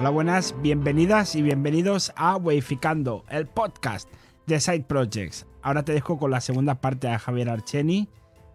Hola, buenas, bienvenidas y bienvenidos a Weificando, el podcast de Side Projects. Ahora te dejo con la segunda parte a Javier Archeni,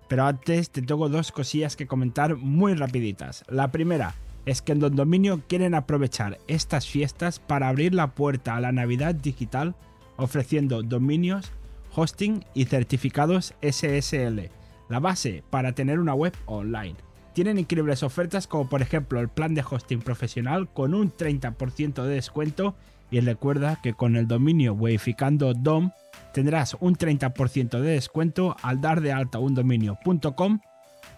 pero antes te tengo dos cosillas que comentar muy rapiditas. La primera es que en Don Dominio quieren aprovechar estas fiestas para abrir la puerta a la Navidad digital ofreciendo dominios, hosting y certificados SSL, la base para tener una web online. Tienen increíbles ofertas como por ejemplo el plan de hosting profesional con un 30% de descuento y recuerda que con el dominio Weificando DOM tendrás un 30% de descuento al dar de alta un dominio.com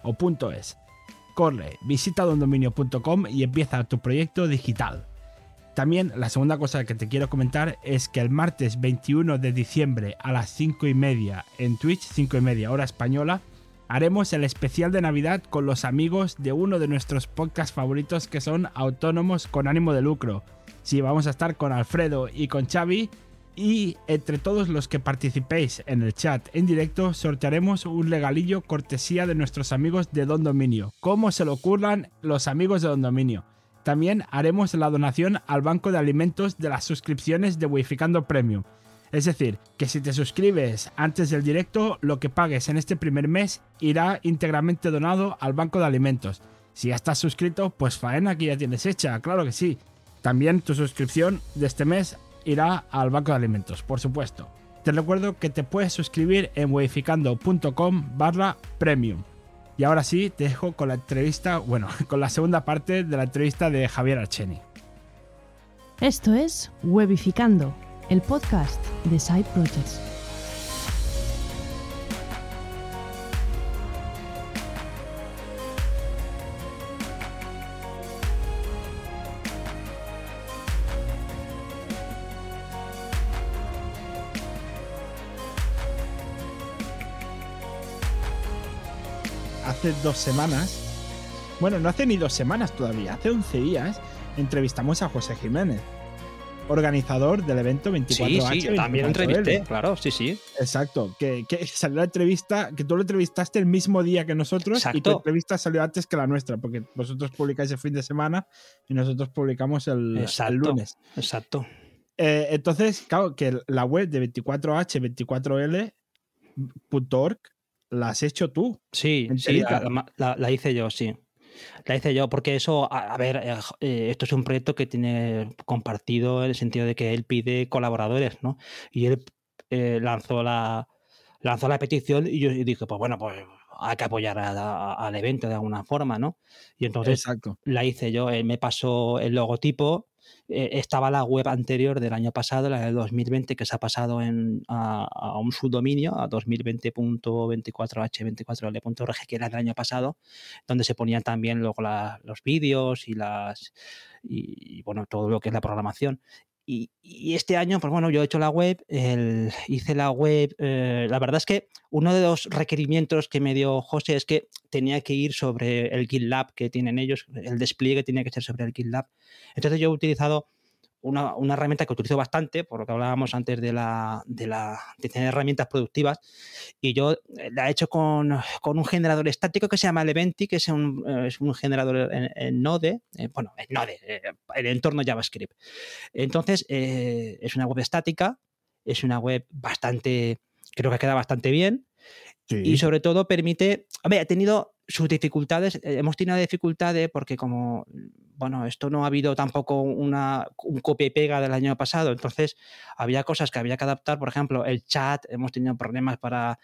o .es. Corre, visita dondominio.com y empieza tu proyecto digital. También la segunda cosa que te quiero comentar es que el martes 21 de diciembre a las 5 y media en Twitch, 5 y media hora española, haremos el especial de Navidad con los amigos de uno de nuestros podcasts favoritos que son Autónomos con ánimo de lucro. Sí, vamos a estar con Alfredo y con Xavi y entre todos los que participéis en el chat en directo sortearemos un regalillo cortesía de nuestros amigos de Don Dominio. ¿Cómo se lo ocurran los amigos de Don Dominio? También haremos la donación al banco de alimentos de las suscripciones de Wificando Premium. Es decir, que si te suscribes antes del directo, lo que pagues en este primer mes irá íntegramente donado al banco de alimentos. Si ya estás suscrito, pues faena que ya tienes hecha, claro que sí. También tu suscripción de este mes irá al banco de alimentos, por supuesto. Te recuerdo que te puedes suscribir en weificando.com barra premium. Y ahora sí, te dejo con la entrevista, bueno, con la segunda parte de la entrevista de Javier Archeni. Esto es Webificando el podcast de Side Projects. Hace dos semanas, bueno, no hace ni dos semanas todavía, hace 11 días, entrevistamos a José Jiménez organizador del evento 24H. Sí, sí, también entrevisté, claro, sí, sí. Exacto, que, salió la entrevista, que tú lo entrevistaste el mismo día que nosotros y tu entrevista salió antes que la nuestra, porque vosotros publicáis el fin de semana y nosotros publicamos el, lunes. Exacto. Eh, entonces, claro, que la web de 24H24L.org la has hecho tú. Sí, sí la hice yo, sí. La hice yo, porque eso, a, ver, eh, eh, esto es un proyecto que tiene compartido en el sentido de que él pide colaboradores, ¿no? Y él eh, lanzó la lanzó la petición y yo dije, pues bueno, pues hay que apoyar al evento de alguna forma, ¿no? Y entonces la hice yo, él me pasó el logotipo eh, estaba la web anterior del año pasado, la del 2020, que se ha pasado en, a, un subdominio, a 2020.24h24l.org, que era el año pasado, donde se ponían también luego los vídeos y las y, bueno, todo lo que es la programación. Y, este año, pues bueno, yo he hecho la web, hice la web. Eh, la verdad es que uno de los requerimientos que me dio José es que tenía que ir sobre el GitLab que tienen ellos, el despliegue tenía que ser sobre el GitLab. Entonces yo he utilizado una, herramienta que utilizo bastante, por lo que hablábamos antes de, la, de, la, de tener herramientas productivas, y yo eh, la he hecho con, un generador estático que se llama Eleventy, que es un, eh, es un generador en, Node, eh, bueno, en Node, el entorno JavaScript. Entonces, es una web estática, es una web bastante, creo que queda bastante bien, y sobre todo permite, a ver, ha tenido sus dificultades, eh, hemos tenido dificultades porque como, bueno, esto no ha habido tampoco una, un copia y pega del año pasado, entonces había cosas que había que adaptar, por ejemplo, el chat, hemos tenido problemas para,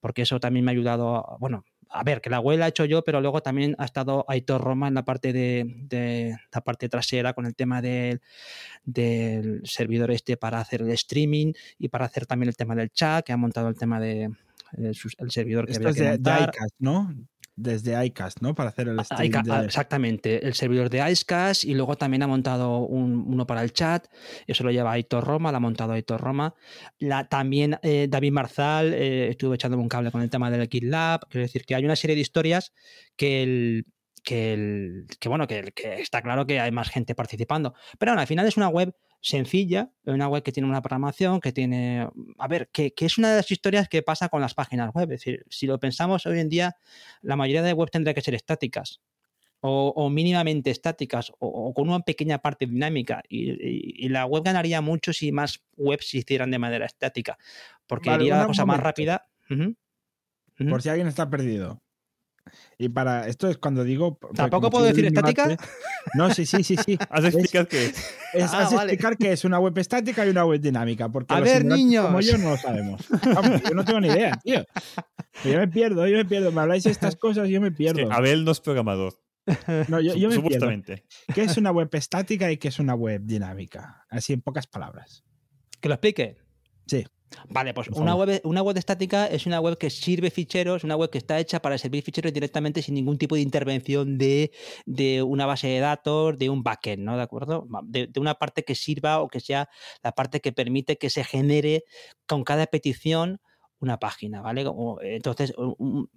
porque eso también me ha ayudado, bueno, a ver, que la web la he hecho yo, pero luego también ha estado Aitor Roma en la parte de, la parte trasera con el tema del, del servidor este para hacer el streaming y para hacer también el tema del chat, que ha montado el tema de, el, servidor que había que montar. ¿no? Desde iCast, ¿no? Para hacer el streaming. Exactamente, el servidor de iCast y luego también ha montado uno para el chat. Eso lo lleva Aitor Roma, lo ha montado Aitor Roma. La, también eh, David Marzal eh, estuvo echándome un cable con el tema del GitLab. Quiero decir que hay una serie de historias que el, que, el, que bueno, que, que, está claro que hay más gente participando. Pero bueno, al final es una web sencilla, una web que tiene una programación, que tiene, a ver, que, es una de las historias que pasa con las páginas web. Es decir, si lo pensamos hoy en día, la mayoría de web tendría que ser estáticas. o, mínimamente estáticas o, con una pequeña parte dinámica. Y, la web ganaría mucho si más webs se hicieran de manera estática, porque haría la cosa más rápida. Por si alguien está perdido. Y para esto es cuando digo. ¿Tampoco puedo decir estática? no, sí, sí, sí, sí. Has de explicar qué es. es ah, explicar que es una web estática y una web dinámica. Porque a ver, niños. Como yo no lo sabemos. yo no tengo ni idea, tío. Yo me pierdo, yo me pierdo. Me habláis de estas cosas y yo me pierdo. Abel no es programador. No, yo, yo me Supuestamente. ¿Qué es una web estática y qué es una web dinámica? Así en pocas palabras. ¿Que lo explique? Sí. Vale, pues una web, una web estática es una web que sirve ficheros, una web que está hecha para servir ficheros directamente sin ningún tipo de intervención de, una base de datos, de un backend, ¿no? ¿De acuerdo? De, una parte que sirva o que sea la parte que permite que se genere con cada petición una página, ¿vale? Entonces,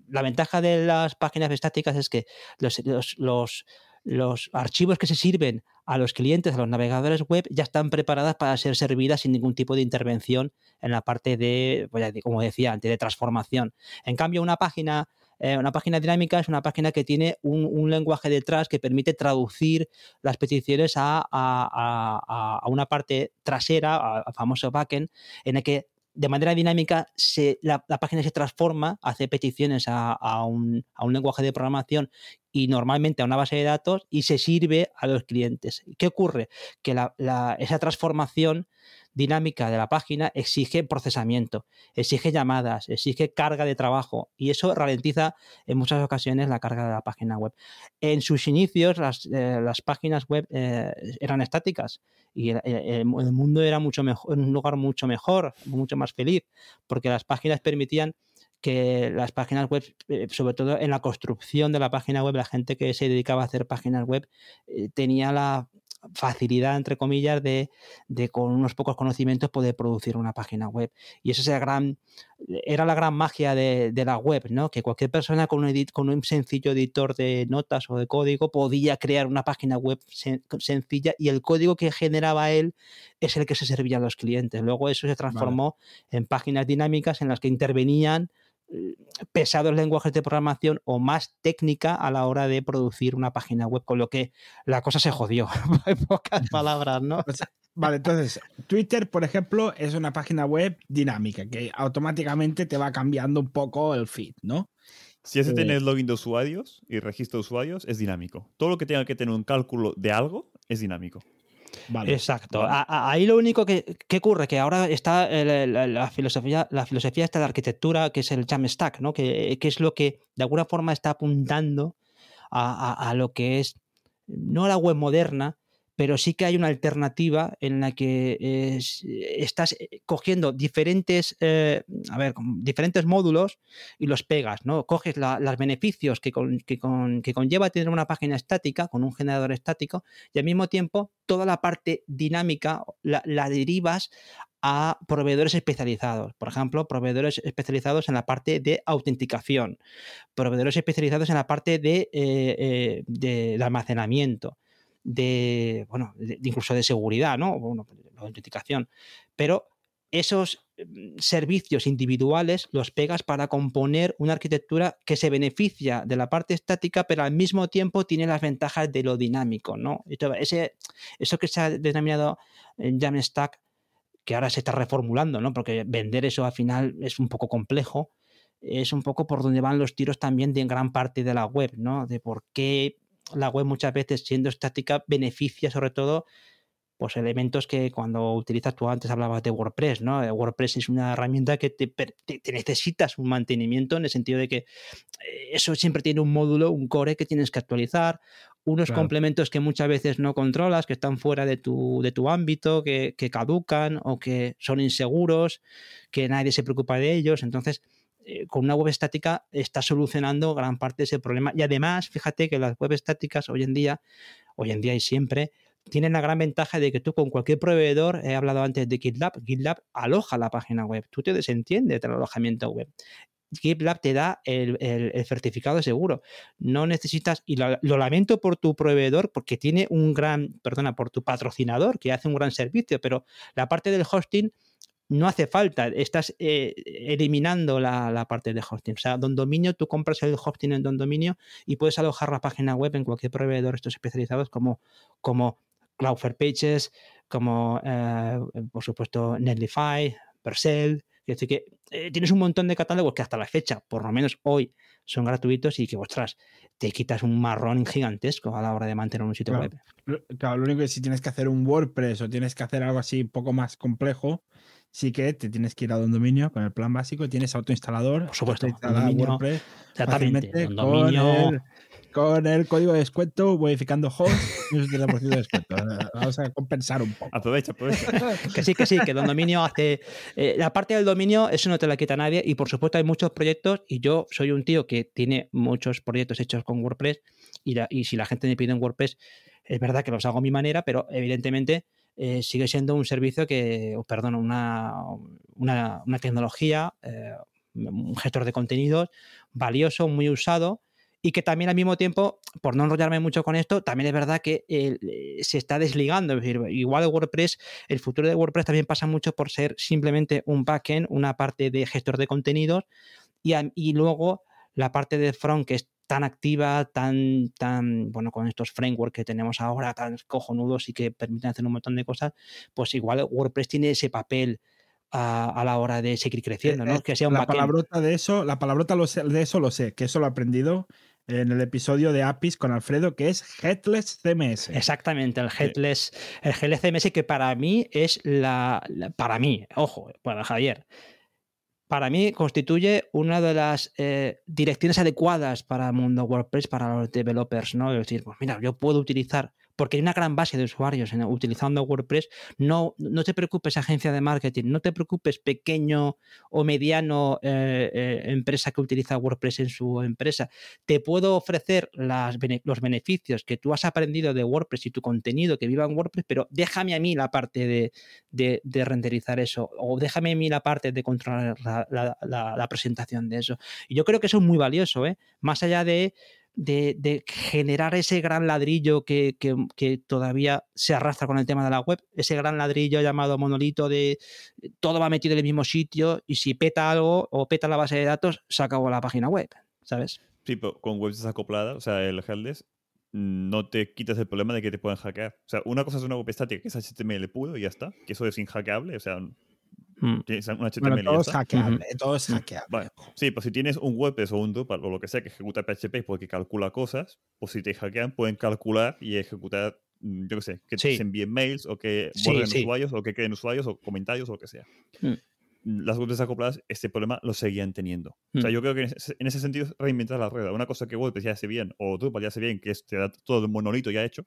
la ventaja de las páginas estáticas es que los, los, los archivos que se sirven a los clientes, a los navegadores web, ya están preparadas para ser servidas sin ningún tipo de intervención en la parte de, pues como decía antes, de transformación. En cambio, una página, eh, una página dinámica es una página que tiene un, lenguaje detrás que permite traducir las peticiones a, a una parte trasera, al famoso backend, en el que de manera dinámica la, página se transforma, hace peticiones a, un, lenguaje de programación y normalmente a una base de datos y se sirve a los clientes. ¿Qué ocurre? Que esa transformación dinámica de la página exige procesamiento, exige llamadas, exige carga de trabajo y eso ralentiza en muchas ocasiones la carga de la página web. En sus inicios las, eh, páginas web eh, eran estáticas y el, mundo era mucho mejor, un lugar mucho mejor, mucho más feliz, porque las páginas permitían que las páginas web, eh, sobre todo en la construcción de la página web, la gente que se dedicaba a hacer páginas web tenía la facilidad, entre comillas, de, con unos pocos conocimientos poder producir una página web. Y esa gran, era la gran magia de, la web, ¿no? Que cualquier persona con un, con un sencillo editor de notas o de código podía crear una página web sencilla y el código que generaba él es el que se servía a los clientes. Luego eso se transformó en páginas dinámicas en las que intervenían pesados lenguajes de programación o más técnica a la hora de producir una página web, con lo que la cosa se jodió, en pocas palabras, ¿no? Vale, entonces, Twitter, por ejemplo, es una página web dinámica que automáticamente te va cambiando un poco el feed, ¿no? Si ese eh, login de usuarios y registro de usuarios, es dinámico. Todo lo que tenga que tener un cálculo de algo es dinámico. Exacto. ahí lo único que, ocurre, que ahora está la, filosofía, la filosofía está de arquitectura, que es el Jamstack, ¿no? Que, que, es lo que de alguna forma está apuntando a, a, lo que es no la web moderna, pero sí que hay una alternativa en la que estás eh, cogiendo diferentes, eh, a ver, diferentes módulos y los pegas, ¿no? Coges los beneficios que, que, conlleva tener una página estática con un generador estático y al mismo tiempo toda la parte dinámica la, derivas a proveedores especializados. Por ejemplo, proveedores especializados en la parte de autenticación, proveedores especializados en la parte de, eh, de almacenamiento de, bueno, incluso de seguridad, ¿no? Bueno, la autenticación. Pero esos mm, servicios individuales los pegas para componer una arquitectura que se beneficia de la parte estática, pero al mismo tiempo tiene las ventajas de lo dinámico, ¿no? Ese, eso que se ha denominado Jamstack, que ahora se está reformulando, ¿no? Porque vender eso al final es un poco complejo, es un poco por donde van los tiros también de gran parte de la web, ¿no? De por qué la web muchas veces siendo estática beneficia sobre todo pues elementos que cuando utilizas, tú antes hablabas de WordPress, ¿no? WordPress es una herramienta que te, necesitas un mantenimiento en el sentido de que eh, eso siempre tiene un módulo, un core que tienes que actualizar, unos complementos que muchas veces no controlas, que están fuera de tu, de tu ámbito, que, que caducan o que son inseguros, que nadie se preocupa de ellos. Entonces, eh, con una web estática está solucionando gran parte de ese problema. Y además, fíjate que las web estáticas hoy en día, hoy en día y siempre, tienen la gran ventaja de que tú con cualquier proveedor, he hablado antes de GitLab, GitLab aloja la página web, tú te desentiendes del alojamiento web. GitLab te da el, certificado seguro. No necesitas, y lo, lo, lamento por tu proveedor, porque tiene un gran, perdona, por tu patrocinador, que hace un gran servicio, pero la parte del hosting no hace falta, estás eh, eliminando la, parte de hosting. O sea, Don Dominio, tú compras el hosting en Don Dominio y puedes alojar la página web en cualquier proveedor estos especializados como, como Cloudflare Pages, como eh, por supuesto Netlify, Percel, es decir, que eh, tienes un montón de catálogos que hasta la fecha, por lo menos hoy, son gratuitos y que, ostras, te quitas un marrón gigantesco a la hora de mantener un sitio web. Claro, lo único que si tienes que hacer un WordPress o tienes que hacer algo así un poco más complejo, sí que te tienes que ir a un dominio con el plan básico, tienes autoinstalador, por supuesto, WordPress, exactamente, dominio, con el código de descuento, modificando host, un de descuento. Vamos a compensar un poco. Aprovecha, aprovecha. que sí, que sí, que Don Dominio hace. Eh, la parte del dominio, eso no te la quita nadie. Y por supuesto, hay muchos proyectos. Y yo soy un tío que tiene muchos proyectos hechos con WordPress. Y, y si la gente me pide en WordPress, es verdad que los hago a mi manera, pero evidentemente. Eh, sigue siendo un servicio que, perdón, una, una, una tecnología, eh, un gestor de contenidos valioso, muy usado, y que también al mismo tiempo, por no enrollarme mucho con esto, también es verdad que eh, se está desligando. Es decir, igual WordPress, el futuro de WordPress también pasa mucho por ser simplemente un backend, una parte de gestor de contenidos y, y luego la parte de front que es tan activa, tan, tan, bueno, con estos frameworks que tenemos ahora, tan cojonudos y que permiten hacer un montón de cosas, pues igual WordPress tiene ese papel a, la hora de seguir creciendo, ¿no? Eh, que sea un la palabrota de eso, la palabrota de eso lo sé, que eso lo he aprendido en el episodio de APIs con Alfredo, que es Headless CMS. Exactamente, el Headless, el Headless CMS que para mí es la, para mí, ojo, para Javier, para mí constituye una de las eh, direcciones adecuadas para el mundo WordPress, para los developers, ¿no? Es decir, pues mira, yo puedo utilizar porque hay una gran base de usuarios utilizando WordPress. No, no te preocupes, agencia de marketing, no te preocupes, pequeño o mediano eh, eh, empresa que utiliza WordPress en su empresa. Te puedo ofrecer los beneficios que tú has aprendido de WordPress y tu contenido que viva en WordPress, pero déjame a mí la parte de, de, renderizar eso o déjame a mí la parte de controlar la, la, presentación de eso. Y yo creo que eso es muy valioso, ¿eh? más allá de de, generar ese gran ladrillo que, todavía se arrastra con el tema de la web, ese gran ladrillo llamado monolito de todo va metido en el mismo sitio y si peta algo o peta la base de datos, se acabó la página web, ¿sabes? Sí, pero con webs desacopladas, o sea, el headless, no te quitas el problema de que te puedan hackear. O sea, una cosa es una web estática que es HTML puro y ya está, que eso es inhackeable, o sea, Mm. todo es hackeable, todo es hackeable. sí, pues si tienes un WordPress o un Drupal o lo que sea que ejecuta PHP porque calcula cosas, pues si te hackean pueden calcular y ejecutar, mm, yo qué sé, que te envíen mails o que borren usuarios o que creen usuarios o comentarios o lo que sea. Mm. Las webs desacopladas este problema lo seguían teniendo. O sea, yo creo que en ese, sentido reinventar la rueda. Una cosa que WordPress ya hace bien o Drupal ya hace bien, que es te da todo el monolito ya hecho,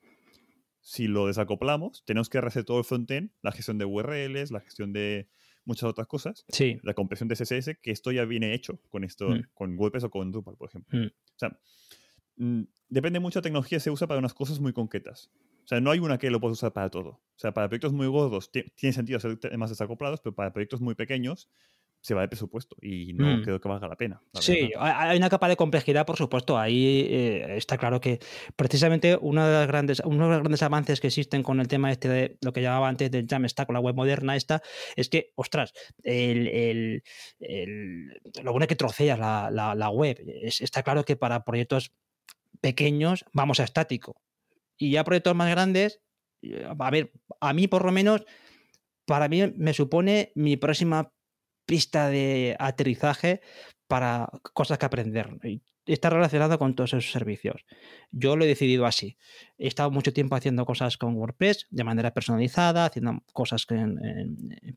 si lo desacoplamos, tenemos que rehacer todo el frontend, la gestión de URLs, la gestión de muchas otras cosas. Sí. La compresión de CSS, que esto ya viene hecho con esto, mm. con WordPress o con Drupal, por ejemplo. Mm. O sea, mm, depende mucho de tecnología, se usa para unas cosas muy concretas. O sea, no hay una que lo puedas usar para todo. O sea, para proyectos muy gordos tiene sentido hacer temas desacoplados, pero para proyectos muy pequeños se va de presupuesto y no mm. creo que valga la pena. sí, hay una capa de complejidad, por supuesto. Ahí eh, está claro que precisamente uno de, las grandes, uno de los grandes avances que existen con el tema este de lo que llamaba antes del Jamstack con la web moderna esta, es que, ostras, el, lo bueno es que troceas la, la, web. está claro que para proyectos pequeños vamos a estático. Y ya proyectos más grandes, eh, a ver, a mí por lo menos, para mí me supone mi próxima pista de aterrizaje para cosas que aprender. Está relacionado con todos esos servicios. Yo lo he decidido así. He estado mucho tiempo haciendo cosas con WordPress de manera personalizada, haciendo cosas en,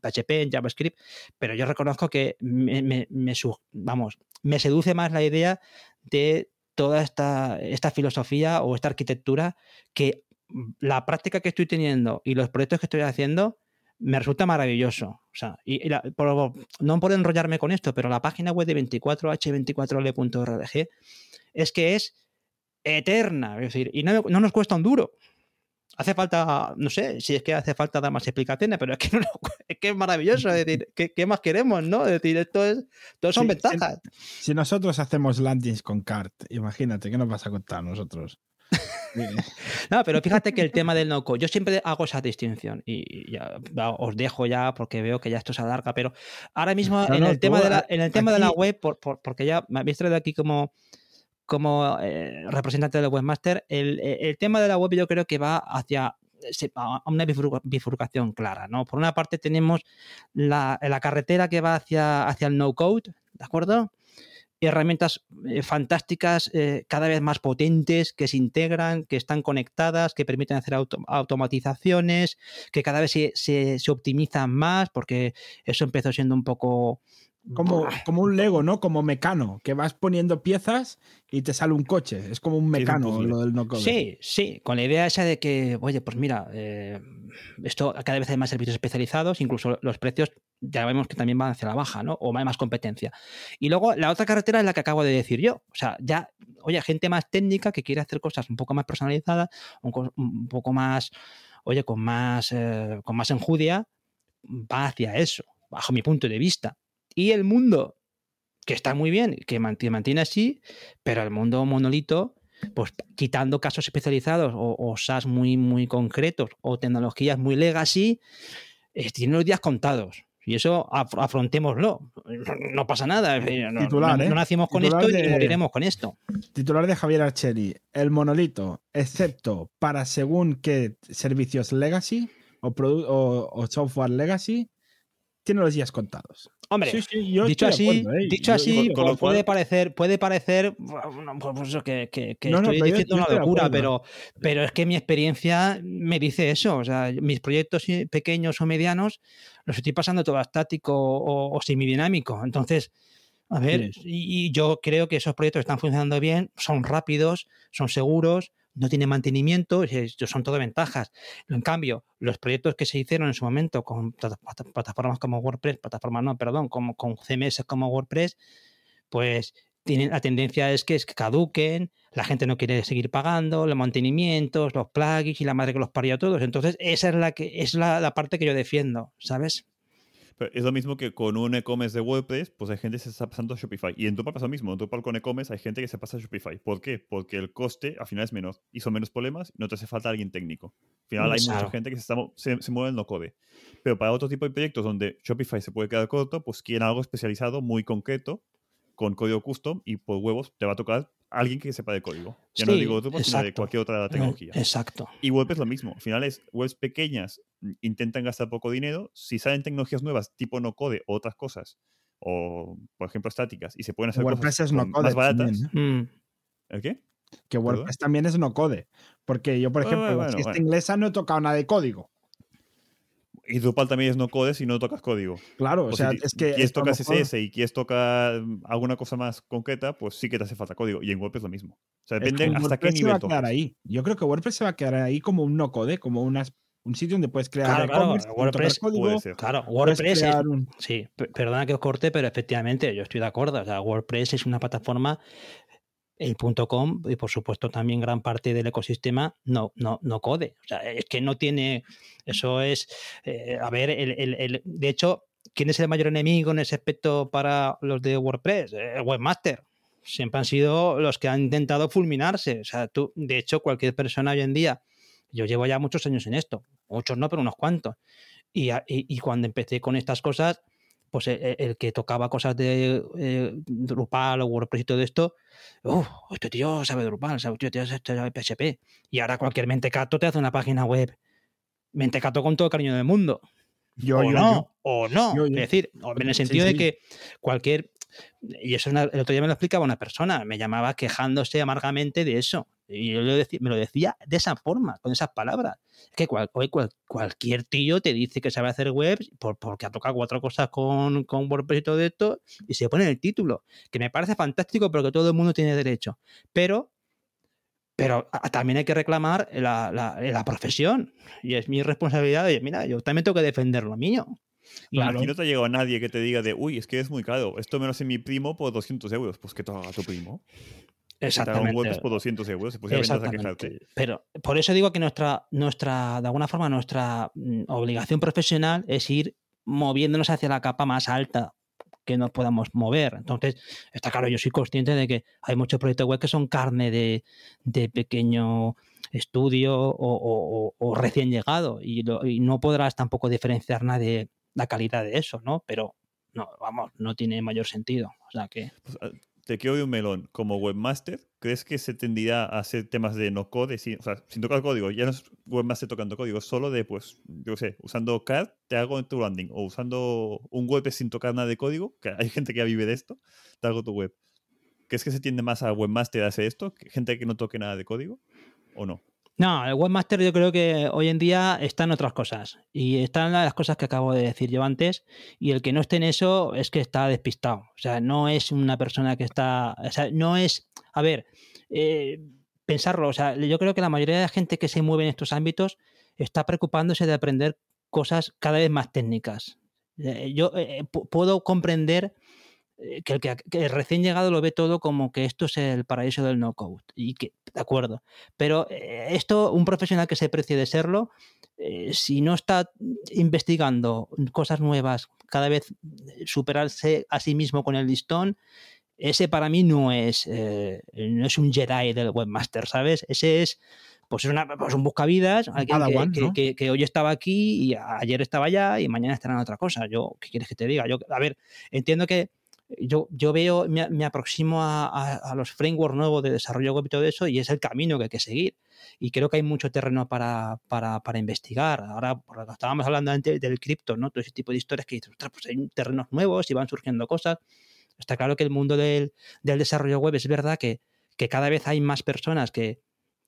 PHP, en JavaScript, pero yo reconozco que me, vamos, me seduce más la idea de toda esta, esta filosofía o esta arquitectura que la práctica que estoy teniendo y los proyectos que estoy haciendo me resulta maravilloso. O sea, y, no por enrollarme con esto, pero la página web de 24h24l.org es que es eterna, es decir, y no, nos cuesta un duro. Hace falta, no sé si es que hace falta dar más explicaciones, pero es que, es, que es maravilloso. Es decir, ¿qué, más queremos? ¿no? Es decir, esto es, todo son ventajas. Si, nosotros hacemos landings con CART, imagínate, ¿qué nos vas a contar nosotros? no, pero fíjate que el tema del no-code, yo siempre hago esa distinción y ya, os dejo ya porque veo que ya esto se alarga, pero ahora mismo en, el tema de la, en el tema de la web, porque ya me habéis traído aquí como como eh, representante del webmaster, el, el, tema de la web yo creo que va hacia una bifurcación clara, ¿no? Por una parte tenemos la, la carretera que va hacia, hacia el no-code, ¿de acuerdo? Herramientas eh, fantásticas, eh, cada vez más potentes, que se integran, que están conectadas, que permiten hacer automatizaciones, que cada vez se, se, se, optimizan más, porque eso empezó siendo un poco como, como un Lego, ¿no? Como mecano, que vas poniendo piezas y te sale un coche. Es como un mecano lo del no code. Sí, sí, con la idea esa de que, oye, pues mira, eh, esto cada vez hay más servicios especializados, incluso los precios ya vemos que también van hacia la baja, ¿no? O hay más competencia. Y luego la otra carretera es la que acabo de decir yo. O sea, ya, oye, gente más técnica que quiere hacer cosas un poco más personalizadas, un, poco más, oye, con más, eh, con más enjudia, va hacia eso, bajo mi punto de vista y el mundo, que está muy bien, que mantiene así, pero el mundo monolito, pues quitando casos especializados o, SaaS muy, muy concretos o tecnologías muy legacy, eh, tiene los días contados. Y eso afrontémoslo. No pasa nada. No, ¿eh? nacimos con esto y moriremos con esto. Titular de Javier Archeri. El monolito, excepto para según qué servicios legacy o, o software legacy, tiene los días contados. Hombre, dicho así, ¿eh? dicho así puede parecer, puede parecer pues que, que, estoy diciendo una locura, pero, pero es que mi experiencia me dice eso. O sea, mis proyectos pequeños o medianos los estoy pasando todo estático o, o semidinámico. Entonces, a ver, y, yo creo que esos proyectos están funcionando bien, son rápidos, son seguros, no tiene mantenimiento, son todo ventajas. En cambio, los proyectos que se hicieron en su momento con plataformas como WordPress, plataformas no, perdón, como, con CMS como WordPress, pues tienen, la tendencia es que, caduquen, la gente no quiere seguir pagando, los mantenimientos, los plugins y la madre que los parió a todos. Entonces, esa es la que es la parte que yo defiendo, ¿sabes? Es lo mismo que con un e-commerce de WordPress, pues hay gente que se está pasando a Shopify. Y en Drupal pasa lo mismo. En Drupal con e-commerce hay gente que se pasa a Shopify. ¿Por qué? Porque el coste al final es menor y son menos problemas y no te hace falta alguien técnico. Al final hay mucha gente que se, se, mueve en no code. Pero para otro tipo de proyectos donde Shopify se puede quedar corto, pues quieren algo especializado, muy concreto, con código custom y por huevos te va a tocar alguien que sepa de código. Ya no digo Drupal, sino de cualquier otra eh, tecnología. Exacto. Y web es lo mismo. Al final es webs pequeñas intentan gastar poco dinero. Si salen tecnologías nuevas tipo no code o otras cosas, o por ejemplo estáticas, y se pueden hacer cosas más baratas. Mm. ¿El qué? Que WordPress también es no code. Porque yo, por ejemplo, bueno, si esta inglesa no he tocado nada de código. Y Drupal también es no code si no tocas código. Claro, o, sea, es que. Quieres tocar CSS y quieres tocar mm, alguna cosa más concreta, pues sí que te hace falta código. Y en WordPress lo mismo. O sea, depende hasta qué nivel se va a quedar ahí. Yo creo que WordPress se va a quedar ahí como un no code, como unas, un sitio donde puedes crear claro, claro, WordPress, código, claro, WordPress es, sí, perdona que os corte, pero efectivamente yo estoy de acuerdo. O sea, WordPress es una plataforma el .com y por supuesto también gran parte del ecosistema no, no, no code. O sea, es que no tiene, eso es, eh, a ver, el, el, de hecho, ¿quién es el mayor enemigo en ese aspecto para los de WordPress? El webmaster. Siempre han sido los que han intentado fulminarse. O sea, tú, de hecho, cualquier persona hoy en día, yo llevo ya muchos años en esto, muchos no, pero unos cuantos. Y, y cuando empecé con estas cosas, pues e, e, el, que tocaba cosas de eh, Drupal o WordPress y todo esto, uff, este tío sabe Drupal, este tío sabe PHP. Y ahora cualquier mentecato te hace una página web. Mentecato con todo el cariño del mundo. Yo, o no, o no. es decir, en el sentido de que cualquier y eso el otro día me lo explicaba una persona, me llamaba quejándose amargamente de eso. Y yo me lo decía de esa forma, con esas palabras. que cualquier tío te dice que sabe hacer webs por, porque ha tocado cuatro cosas con, con WordPress y todo esto y se pone el título, que me parece fantástico, pero que todo el mundo tiene derecho. Pero pero también hay que reclamar la, la, profesión y es mi responsabilidad. Y mira, yo también tengo que defender lo mío. Claro. Aquí no te ha llegado nadie que te diga de, uy, es que es muy caro, esto me lo hace mi primo por 200 euros. Pues que te haga tu primo. Exactamente. Un web por 200 euros, pues a quejarte. Pero por eso digo que nuestra, nuestra, de alguna forma, nuestra mm, obligación profesional es ir moviéndonos hacia la capa más alta que nos podamos mover. Entonces, está claro, yo soy consciente de que hay muchos proyectos web que son carne de, de pequeño estudio o, recién llegado y, no podrás tampoco diferenciar nada de la calidad de eso, ¿no? Pero no, vamos, no tiene mayor sentido. O sea que... Pues, ah, te quiero de un melón. Como webmaster, ¿crees que se tendría a hacer temas de no code? o sea, sin tocar código. Ya no es webmaster tocando código, solo de, pues, yo sé, usando CAD te hago tu landing. O usando un web sin tocar nada de código, que hay gente que ya vive de esto, te hago tu web. ¿Crees que se tiende más a webmaster a hacer esto? ¿Gente que no toque nada de código? ¿O no? No, el webmaster yo creo que hoy en día está en otras cosas. Y están las cosas que acabo de decir yo antes. Y el que no esté en eso es que está despistado. O sea, no es una persona que está. O sea, no es. A ver, eh, pensarlo. O sea, yo creo que la mayoría de la gente que se mueve en estos ámbitos está preocupándose de aprender cosas cada vez más técnicas. Eh, yo eh, puedo comprender eh, que el, que recién llegado lo ve todo como que esto es el paraíso del no-code. Y que, de acuerdo. Pero eh, esto, un profesional que se precie de serlo, eh, si no está investigando cosas nuevas, cada vez superarse a sí mismo con el listón, ese para mí no es, no es un Jedi del webmaster, ¿sabes? Ese es pues es una, pues un buscavidas, alguien que, que, hoy estaba aquí y ayer estaba allá y mañana estará en otra cosa. Yo, ¿qué quieres que te diga? Yo, a ver, entiendo que yo, yo veo, me, aproximo a, los frameworks nuevos de desarrollo web y todo eso, y es el camino que hay que seguir. Y creo que hay mucho terreno para, para, para investigar. Ahora, estábamos hablando antes del cripto, ¿no? Todo ese tipo de historias que dices, pues hay terrenos nuevos y van surgiendo cosas. Está claro que el mundo del, del desarrollo web es verdad que, que, cada vez hay más personas que,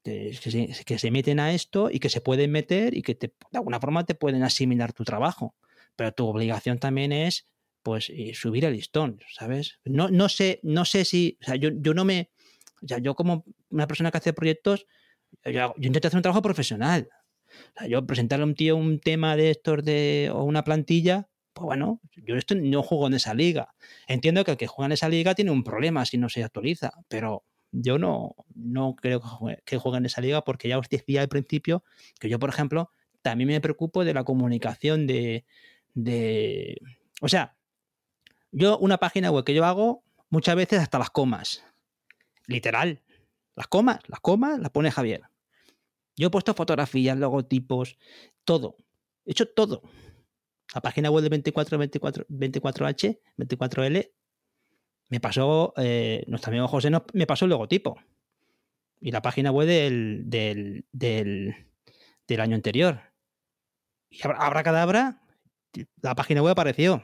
que, se, que, se, meten a esto y que se pueden meter y que de alguna forma te pueden asimilar tu trabajo. Pero tu obligación también es pues subir el listón, ¿sabes? No, no sé, no sé si, o sea, yo, yo no me, o sea, yo como una persona que hace proyectos, yo, intento hacer un trabajo profesional. O sea, yo presentarle a un tío un tema de estos de, o una plantilla, pues bueno, yo esto no juego en esa liga. Entiendo que el que juega en esa liga tiene un problema si no se actualiza, pero yo no, no creo que juegue, en esa liga porque ya os decía al principio que yo, por ejemplo, también me preocupo de la comunicación de, de o sea, yo, una página web que yo hago, muchas veces hasta las comas. Literal. Las comas, las comas las pone Javier. Yo he puesto fotografías, logotipos, todo. He hecho todo. La página web de 24, 24, 24H, 24L, me pasó, eh, nuestro amigo José me pasó el logotipo. Y la página web del, del, del, año anterior. Y habrá cadabra, la página web apareció.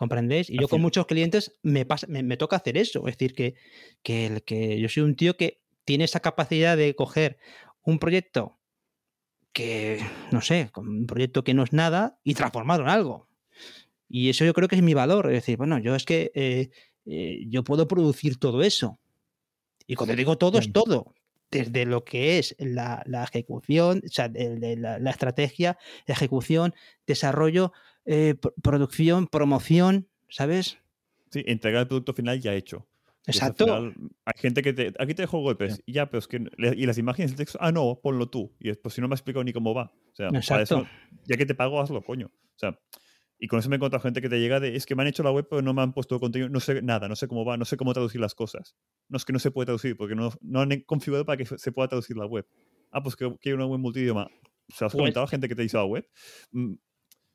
¿Comprendéis? Y yo con muchos clientes me, pasa, me, toca hacer eso. Es decir, que, que, el, que yo soy un tío que tiene esa capacidad de coger un proyecto que, no sé, un proyecto que no es nada y transformarlo en algo. Y eso yo creo que es mi valor. Es decir, bueno, yo es que eh, eh, yo puedo producir todo eso. Y cuando digo todo, es todo. Desde lo que es la, ejecución, o sea, de, la, la, estrategia, ejecución, desarrollo, eh, producción, promoción, ¿sabes? Sí, entregar el producto final ya hecho. Exacto. hay gente que te. Aquí te dejo golpes. Y ya, pero es que. Y las imágenes, el texto. Ah, no, ponlo tú. Y después, si no me has explicado ni cómo va. O sea, para eso, ya que te pago, hazlo, coño. O sea, y con eso me he encontrado gente que te llega de. Es que me han hecho la web, pero no me han puesto contenido. No sé nada, no sé cómo va, no sé cómo traducir las cosas. No es que no se puede traducir, porque no, no han configurado para que se pueda traducir la web. Ah, pues que quiero una web multidioma. O sea, has pues comentado a gente que te hizo la web.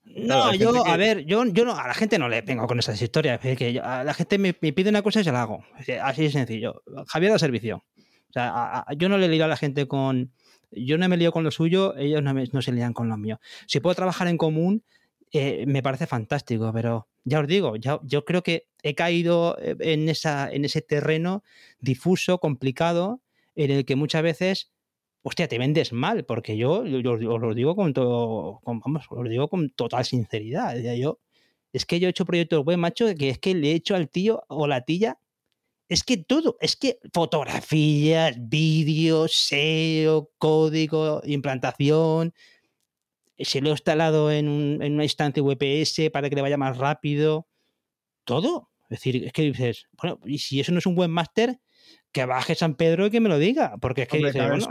No, yo, a ver, yo, yo no, a la gente no le vengo con esas historias. que a la gente me, pide una cosa y se la hago. Así de sencillo. Javier da servicio. O sea, yo no le lío a la gente con. Yo no me lío con lo suyo, ellos no, se lían con lo mío. Si puedo trabajar en común, eh, me parece fantástico, pero ya os digo, ya, yo creo que he caído eh, en, esa, en ese terreno difuso, complicado, en el que muchas veces hostia, te vendes mal, porque yo, os lo digo con todo, vamos, os lo digo con total sinceridad. Yo, es que yo he hecho proyectos web, macho, que es que le he hecho al tío o la tía, es que todo, es que fotografías, vídeos, SEO, código, implantación, se lo he instalado en, una instancia VPS para que le vaya más rápido, todo. Es decir, es que dices, bueno, y si eso no es un buen máster, que baje San Pedro y que me lo diga. Porque es que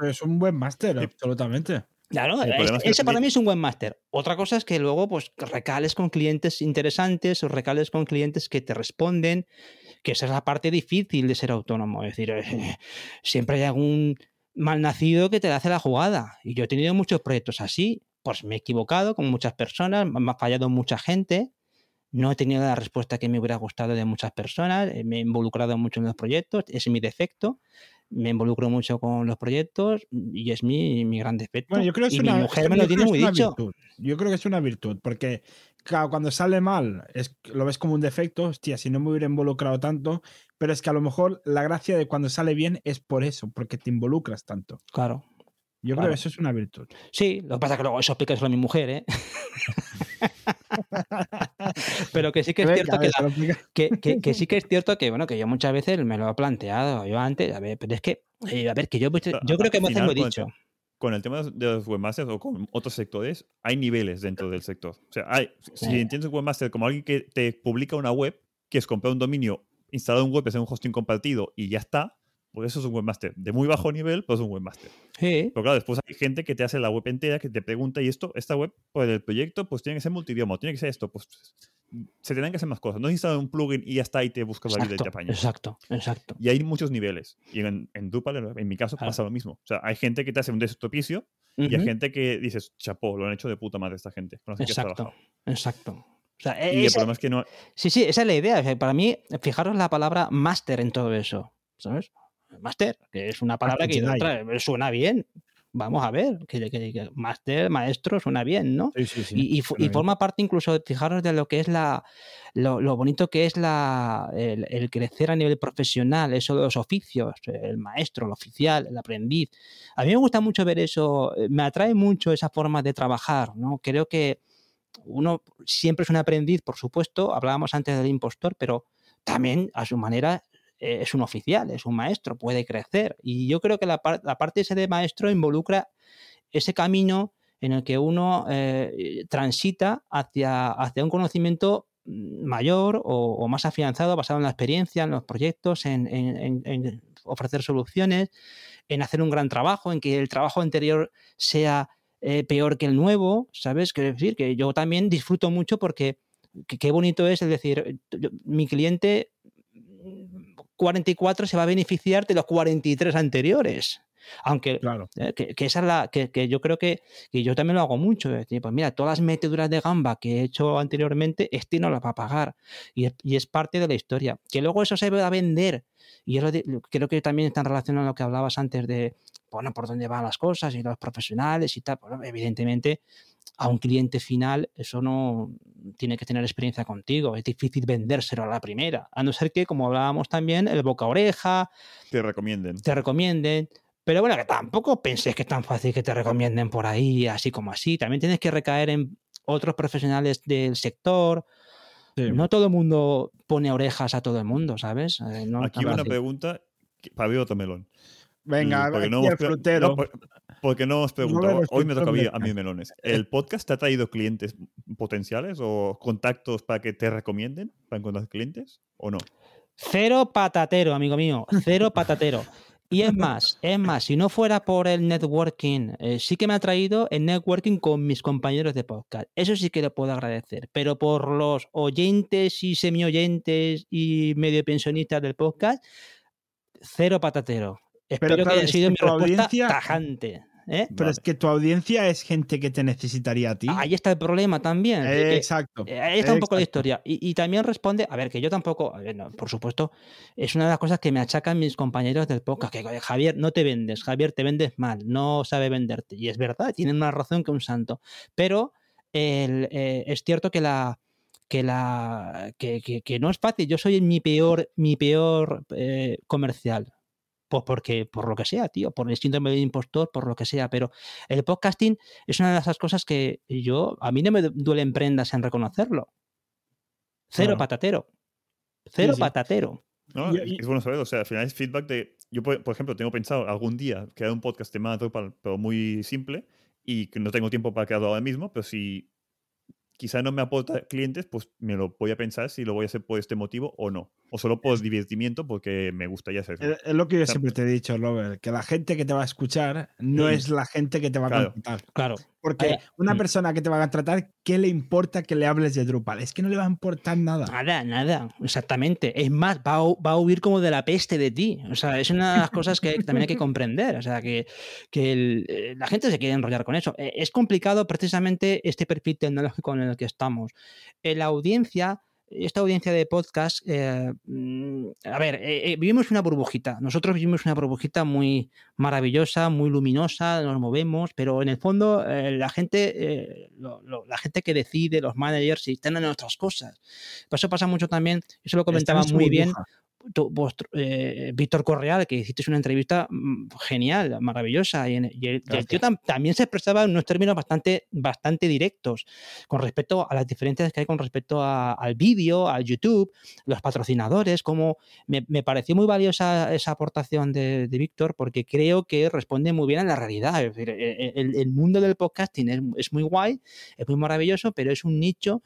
es un buen máster, absolutamente. Claro, ese para mí es un buen máster. Otra cosa es que luego pues recales con clientes interesantes o recales con clientes que te responden, que esa es la parte difícil de ser autónomo. Es decir, eh, siempre hay algún malnacido que te hace la jugada. Y yo he tenido muchos proyectos así. Pues me he equivocado con muchas personas, me ha fallado mucha gente, no he tenido la respuesta que me hubiera gustado de muchas personas, eh, me he involucrado mucho en los proyectos, es mi defecto, me involucro mucho con los proyectos y es mi, mi gran defecto. Bueno, yo creo que y una, mi mujer me lo tiene muy dicho. Virtud. Yo creo que es una virtud, porque claro, cuando sale mal es, lo ves como un defecto, hostia, si no me hubiera involucrado tanto, pero es que a lo mejor la gracia de cuando sale bien es por eso, porque te involucras tanto. Claro. Yo claro. creo que eso es una virtud. Sí, lo que pasa es que luego eso explica solo a mi mujer, ¿eh? pero que sí que es Venga, cierto que, la- que, que- que sí que es cierto que, bueno, que yo muchas veces me lo he planteado yo antes, a ver, pero es que, eh, a ver, que yo, yo creo que final, lo he con el dicho. Con el tema de los webmasters o con otros sectores, hay niveles dentro del sector. O sea, hay, si Sí. entiendes webmaster como alguien que te publica una web, que es comprar un dominio, instalar un web, hacer un hosting compartido y ya está, pues eso es un webmaster. De muy bajo nivel, pues es un webmaster. Sí, Pero claro, después hay gente que te hace la web entera, que te pregunta, y esto, esta web, por el proyecto, pues tiene que ser multidioma, tiene que ser esto, pues se tienen que hacer más cosas. No instalar un plugin y ya está, y te buscas la vida y te apañas. exacto, exacto. Y hay muchos niveles. Y en, en Drupal, en- mi caso, Claro. pasa lo mismo. O sea, hay gente que te hace un desktopicio y hay gente que dices, chapó, lo han hecho de puta madre esta gente. que has Exacto, trabajado". exacto. O sea, Y el esa- problema es que no. sí, sí, esa es la idea. O sea, para mí, fijaros la palabra máster en todo eso, ¿sabes? Máster, que es una palabra que otra, suena bien. Vamos a ver, que, que- que máster, maestro, suena bien, ¿no? Sí, sí, sí. Y, y y forma parte incluso, fijaros, de lo que es la lo, lo bonito que es la, el, el crecer a nivel profesional, eso de los oficios, el maestro, el oficial, el aprendiz. A mí me gusta mucho ver eso, me atrae mucho esa forma de trabajar, ¿no? Creo que uno siempre es un aprendiz, por supuesto, hablábamos antes del impostor, pero también a su manera eh, es un oficial, es un maestro, puede crecer. Y yo creo que la, par- la parte ese de maestro involucra ese camino en el que uno eh, transita hacia, hacia un conocimiento mm, mayor o, más afianzado, basado en la experiencia, en los proyectos, en, ofrecer soluciones, en hacer un gran trabajo, en que el trabajo anterior sea eh, peor que el nuevo, ¿sabes? Quiero decir que yo también disfruto mucho porque que- qué bonito es, es decir, mi cliente 44 se va a beneficiar de los 43 anteriores. Aunque Claro. eh, que, que esa es la que, que yo creo que, que yo también lo hago mucho. es decir, pues mira, todas las meteduras de gamba que he hecho anteriormente, este no las va a pagar. Y es, y es parte de la historia. Que luego eso se va a vender. Y yo creo que también está relación a lo que hablabas antes de, bueno, por dónde van las cosas y los profesionales y tal. Bueno, evidentemente, a un cliente final eso no tiene que tener experiencia contigo. Es difícil vendérselo a la primera. A no ser que, como hablábamos también, el boca a oreja, Te recomienden. te recomienden. Pero bueno, que tampoco penséis que es tan fácil que te recomienden por ahí, así como así. También tienes que recaer en otros profesionales del sector. Sí. No todo el mundo pone orejas a todo el mundo, ¿sabes? Eh, no Aquí va una pregunta para abrir otro melón. Venga, porque aquí no el hemos frutero. no, porque no hemos No preguntado. me Hoy me toca a mí, respeto, a mí melones. ¿El podcast te ha traído clientes potenciales o contactos para que te recomienden para encontrar clientes o no? Cero patatero, amigo mío. Cero patatero. Y es más, es más, si no fuera por el networking, eh, sí que me ha traído el networking con mis compañeros de podcast. Eso sí que lo puedo agradecer. Pero por los oyentes y semi-oyentes y medio pensionistas del podcast, cero patatero. Espero claro, que haya sido mi respuesta audiencia- tajante. ¿Eh? Pero es Vale. que tu audiencia es gente que te necesitaría a ti. Ahí está el problema también. que- Exacto. eh, Ahí está un poco la exacto. historia. Y, y también responde, a ver, que yo tampoco, a ver, no, por supuesto, es una de las cosas que me achacan mis compañeros del podcast, que "Oye, Javier, no te vendes, Javier, te vendes mal, no sabe venderte. Y es verdad, tienen más razón que un santo. Pero el, eh, es cierto que la que la que, que- que no es fácil. Yo soy mi peor, mi peor eh, comercial. Pues porque, por lo que sea, tío, por el síndrome del impostor, por lo que sea, pero el podcasting es una de esas cosas que yo, a mí no me duelen prendas en reconocerlo. Cero Claro. patatero. Cero sí. patatero. ¿no? Y- y- es bueno saber, o sea, al final es feedback de. Yo, por, por ejemplo, tengo pensado algún día crear un podcast de Drupal, pero muy simple, y que no tengo tiempo para crearlo ahora mismo, pero si quizá no me aporta clientes, pues me lo voy a pensar si lo voy a hacer por este motivo o no. O solo por divertimiento porque me gustaría hacer eso. Es, lo que yo siempre te he dicho, Robert, que la gente que te va a escuchar no es la gente que te va a contratar. Claro. Porque una mm. persona que te va a tratar, ¿qué le importa que le hables de Drupal? Es que no le va a importar nada. Nada, nada, exactamente. Es más, va a, huir como de la peste de ti. O sea, es una de las cosas que también hay que comprender. O sea, que, que eh, la gente se quiere enrollar con eso. Eh, es complicado precisamente este perfil tecnológico en el que estamos. En la audiencia esta audiencia de podcast, eh, mm, a ver, eh, eh, vivimos una burbujita. Nosotros vivimos una burbujita muy maravillosa, muy luminosa, nos movemos, pero en el fondo la gente, la gente que decide, los managers, están en otras cosas. Eso pasa mucho también, eso lo comentaba muy bien eh, Víctor Correal, que hiciste una entrevista mm, genial, maravillosa, y, el, tío también se expresaba en unos términos bastante, bastante directos con respecto a las diferencias que hay con respecto al vídeo, al YouTube, los patrocinadores, como me, pareció muy valiosa esa aportación de, Víctor porque creo que responde muy bien a la realidad. E, e, el, mundo del podcasting es, es muy guay, es muy maravilloso, pero es un nicho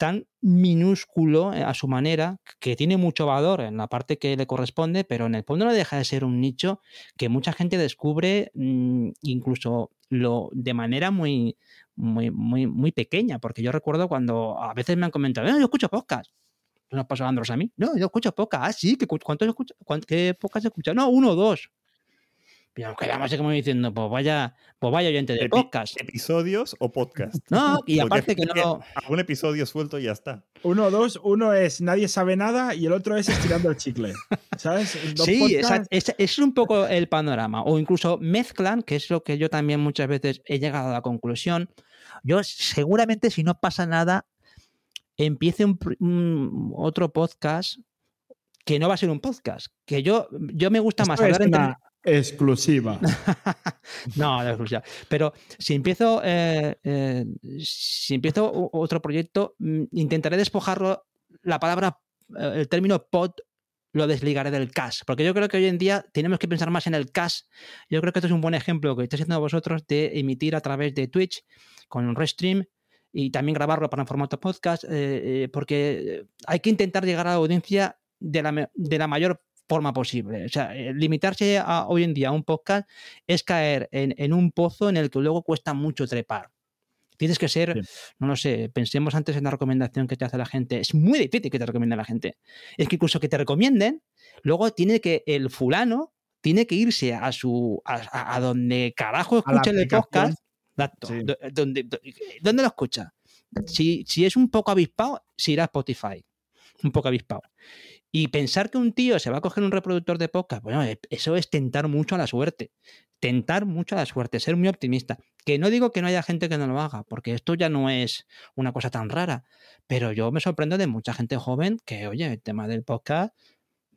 tan minúsculo eh, a su manera, que tiene mucho valor en la parte que le corresponde, pero en el fondo no deja de ser un nicho que mucha gente descubre mm, incluso lo, de manera muy, muy, muy, muy pequeña, porque yo recuerdo cuando a veces me han comentado, yo escucho podcast. ¿No pasó Andros a mí? No, yo escucho podcast. Ah, sí, ¿cuántos escucha? ¿Qué podcast escucha? No, uno o dos. Y nos quedamos así como diciendo, pues vaya, pues vaya oyente de podcast. ¿Episodios o podcast? No, y aparte que no. Un episodio suelto y ya está. Uno o dos, uno es nadie sabe nada y el otro es estirando el chicle. ¿Sabes? sí, es, es, un poco el panorama. O incluso mezclan, que es lo que yo también muchas veces he llegado a la conclusión. Yo seguramente si no pasa nada, empiece un, otro podcast que no va a ser un podcast. Que yo, yo me gusta más hablar entre Exclusiva. no, no exclusiva. Pero si empiezo, eh, eh, si empiezo otro proyecto, mm, intentaré despojarlo la palabra, eh, el término pod lo desligaré del cash, porque yo creo que hoy en día tenemos que pensar más en el cash. Yo creo que esto es un buen ejemplo que estáis haciendo vosotros de emitir a través de Twitch con un restream y también grabarlo para un formato podcast, porque hay que intentar llegar a la audiencia de la, de la mayor forma posible. O sea, eh, limitarse a, hoy en día a un podcast es caer en, un pozo en el que luego cuesta mucho trepar. Tienes que ser, no lo sé, pensemos antes en la recomendación que te hace la gente. Es muy difícil que te recomiende la gente. Es que incluso que te recomienden, luego tiene que el fulano tiene que irse a su a, donde carajo escucha el podcast. Donde, ¿Dónde lo escucha? Si, si es un poco avispado, se irá a Spotify. Un poco avispado. Y pensar que un tío se va a coger un reproductor de podcast, bueno, eh, eso es tentar mucho a la suerte. Tentar mucho a la suerte, ser muy optimista. Que no digo que no haya gente que no lo haga, porque esto ya no es una cosa tan rara. Pero yo me sorprendo de mucha gente joven que, oye, el tema del podcast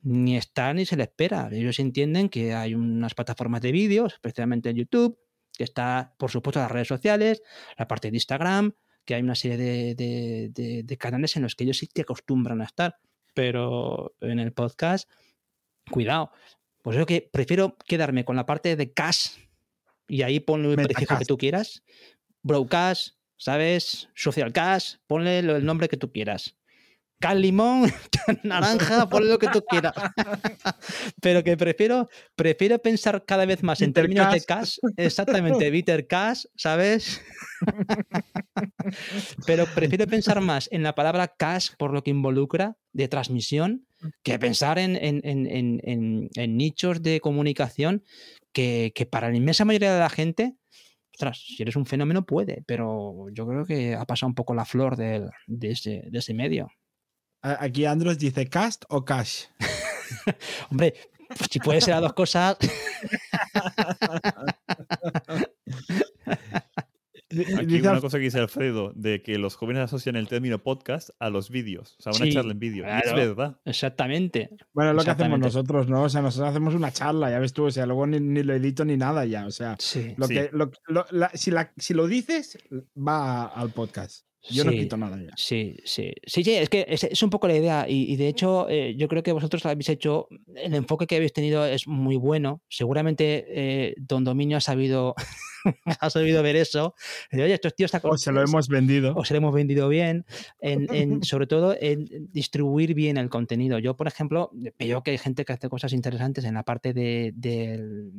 ni está ni se le espera. Ellos entienden que hay unas plataformas de vídeos, especialmente en YouTube, que está, por supuesto, las redes sociales, la parte de Instagram, que hay una serie de, de canales en los que ellos sí te acostumbran a estar pero en el podcast, cuidado. Pues yo que prefiero quedarme con la parte de cash y ahí ponle el precio que tú quieras. Broadcast, ¿sabes? Social cash, ponle el nombre que tú quieras. Cal limón, naranja, ponle lo que tú quieras. Pero que prefiero, prefiero pensar cada vez más en términos de cash, exactamente, bitter cash, ¿sabes? Pero prefiero pensar más en la palabra cash por lo que involucra de transmisión que pensar en, nichos de comunicación que, para la inmensa mayoría de la gente si eres un fenómeno puede, pero yo creo que ha pasado un poco la flor de, ese, de ese medio. Aquí Andros dice cast o cash. Hombre, pues si puede ser a dos cosas. Aquí una cosa que dice Alfredo, de que los jóvenes asocian el término podcast a los vídeos, o sea, una charla en vídeo. es verdad. Exactamente. Bueno, es lo que hacemos nosotros, ¿no? O sea, nosotros hacemos una charla, ya ves tú, o sea, luego ni, lo edito ni nada ya, o sea, lo Que, si, si, lo dices, va al podcast. Yo no quito nada ya. Sí, sí. Sí, sí, es que es, un poco la idea. Y, de hecho, eh, yo creo que vosotros habéis hecho. El enfoque que habéis tenido es muy bueno. Seguramente eh, Don Dominio ha sabido, ha sabido ver eso. Oye, estos tíos O se lo hemos vendido. O se lo hemos vendido bien. En, sobre todo en distribuir bien el contenido. Yo, por ejemplo, veo que hay gente que hace cosas interesantes en la parte de, del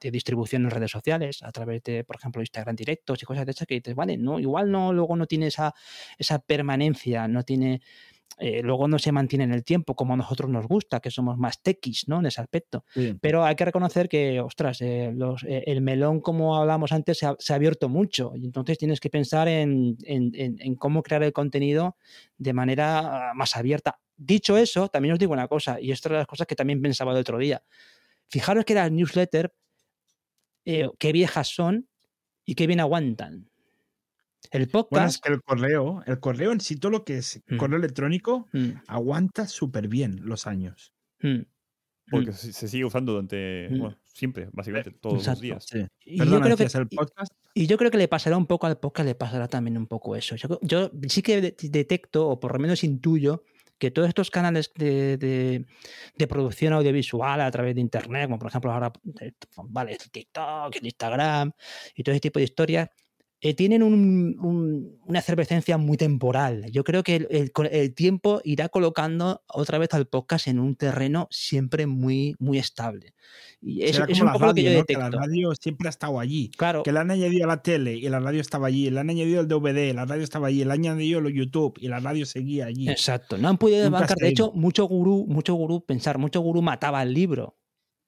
de distribución en redes sociales, a través de, por ejemplo, Instagram directos y cosas de esas que dices, vale, no, igual no, luego no tiene esa, esa permanencia, no tiene, eh, luego no se mantiene en el tiempo como a nosotros nos gusta, que somos más techis, ¿no? En ese aspecto. Pero hay que reconocer que, ostras, eh, los, eh, el melón, como hablábamos antes, se ha, abierto mucho y entonces tienes que pensar en, en, en, cómo crear el contenido de manera más abierta. Dicho eso, también os digo una cosa, y esto es las cosas que también pensaba el otro día. Fijaros que las newsletters eh, qué viejas son y qué bien aguantan. El podcast. Bueno, es que el correo, el correo en sí, todo lo que es mm. correo electrónico, mm. aguanta súper bien los años. Mm. Porque se sigue usando durante, siempre, básicamente, todos los días. Y, yo creo que, el podcast. Y, yo creo que le pasará un poco al podcast, le pasará también un poco eso. yo sí que detecto, o por lo menos intuyo, que todos estos canales de, producción audiovisual a través de Internet, como por ejemplo ahora vale, el TikTok, Instagram y todo ese tipo de historias, eh, tienen una efervescencia muy temporal. Yo creo que el, tiempo irá colocando otra vez al podcast en un terreno siempre muy, muy estable. Y es, un poco lo que yo detecto. la radio siempre ha estado allí. Claro. Que le han añadido la tele y la radio estaba allí. Le han añadido el DVD, la radio estaba allí. Le han añadido el YouTube y la radio seguía allí. Exacto. No han podido desbancar. De hecho, mucho gurú, mucho gurú, pensar, mucho gurú mataba el libro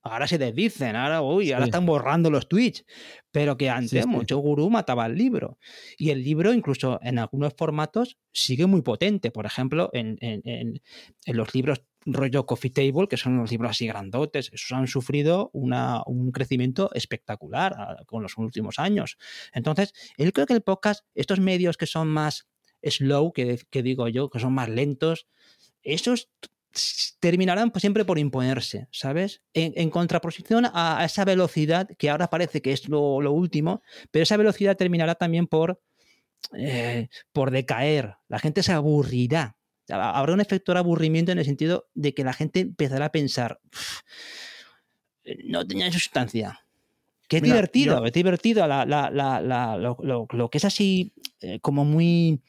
ahora se desdicen, ahora, uy, ahora están borrando los tweets, pero que antes mucho gurú mataba el libro. Y el libro, incluso en algunos formatos, sigue muy potente. Por ejemplo, en, los libros rollo Coffee Table, que son los libros así grandotes, esos han sufrido un crecimiento espectacular ah, con los últimos años. Entonces, él creo que el podcast, estos medios que son más slow, que, que digo yo, que son más lentos, esos terminarán pues, siempre por imponerse, ¿sabes? En, contraposición a, esa velocidad que ahora parece que es lo, último, pero esa velocidad terminará también por, eh, por decaer. La gente se aburrirá. Habrá un efecto de aburrimiento en el sentido de que la gente empezará a pensar, no tenía sustancia. Qué divertido, es divertido lo, que es así eh, como muy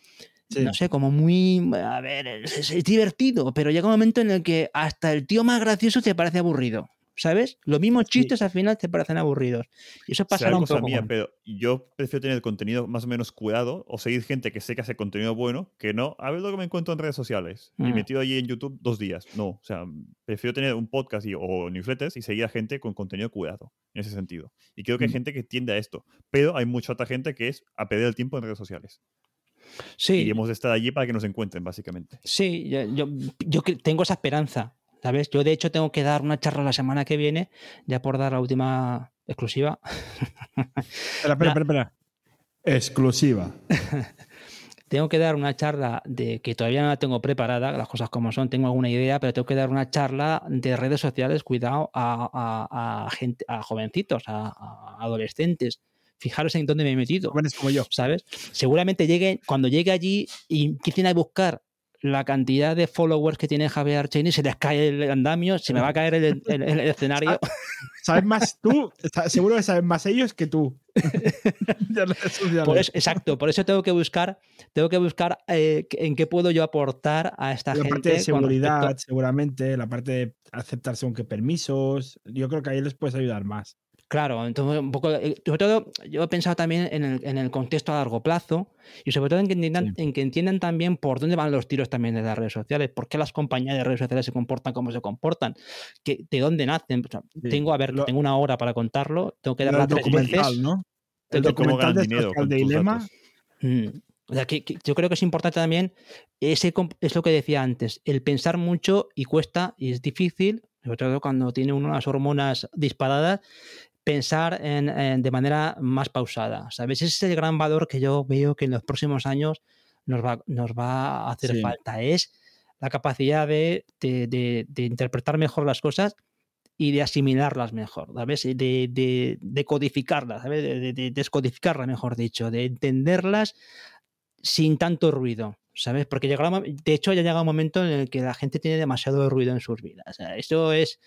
no sé, como muy, a ver, es, divertido, pero llega un momento en el que hasta el tío más gracioso te parece aburrido. ¿Sabes? Los mismos chistes al final te parecen aburridos. Y eso pasa un poco. Mía, pero yo prefiero tener contenido más o menos cuidado o seguir gente que sé que hace contenido bueno que no. A ver lo que me encuentro en redes sociales. Y mm. metido allí en YouTube dos días. No. O sea, prefiero tener un podcast y, o newsletters y seguir a gente con contenido cuidado. En ese sentido. Y creo que hay mm. gente que tiende a esto. Pero hay mucha otra gente que es a perder el tiempo en redes sociales. Sí. Y hemos de estar allí para que nos encuentren, básicamente. Sí, yo, yo, tengo esa esperanza, ¿sabes? Yo, de hecho, tengo que dar una charla la semana que viene, ya por dar la última exclusiva. espera, espera, espera, Exclusiva. tengo que dar una charla de que todavía no la tengo preparada, las cosas como son, tengo alguna idea, pero tengo que dar una charla de redes sociales, cuidado, a, a, gente, a jovencitos, a, adolescentes fijaros en dónde me he metido. como yo. ¿Sabes? Seguramente llegue, cuando llegue allí y empiecen a buscar la cantidad de followers que tiene Javier Archeni, se les cae el andamio, se me va a caer el, escenario. Sabes más tú, seguro que sabes más ellos que tú. exacto, por eso tengo que buscar, tengo que buscar eh, en qué puedo yo aportar a esta gente. La parte de seguridad, seguramente, la parte de aceptar según qué permisos. Yo creo que ahí les puedes ayudar más. Claro, entonces un poco, eh, sobre todo yo he pensado también en el, en el contexto a largo plazo y sobre todo en que, entiendan, en que entiendan también por dónde van los tiros también de las redes sociales, por qué las compañías de redes sociales se comportan como se comportan, que, de dónde nacen. Tengo, a ver, tengo una hora para contarlo, tengo que darla tres veces. ¿no? El, documental de dinero Dilema. Mm, o sea, que, yo creo que es importante también, ese, es lo que decía antes, el pensar mucho y cuesta y es difícil, sobre todo cuando tiene unas hormonas disparadas, pensar en, de manera más pausada. ¿Sabes? Ese es el gran valor que yo veo que en los próximos años nos va, nos va a hacer falta. Es la capacidad de, de, interpretar mejor las cosas y de asimilarlas mejor, ¿sabes? De, de codificarlas, ¿sabes? De, descodificarlas, mejor dicho, de entenderlas sin tanto ruido. ¿Sabes? Porque llegará, de hecho, ya llega un momento en el que la gente tiene demasiado ruido en sus vidas. Eso es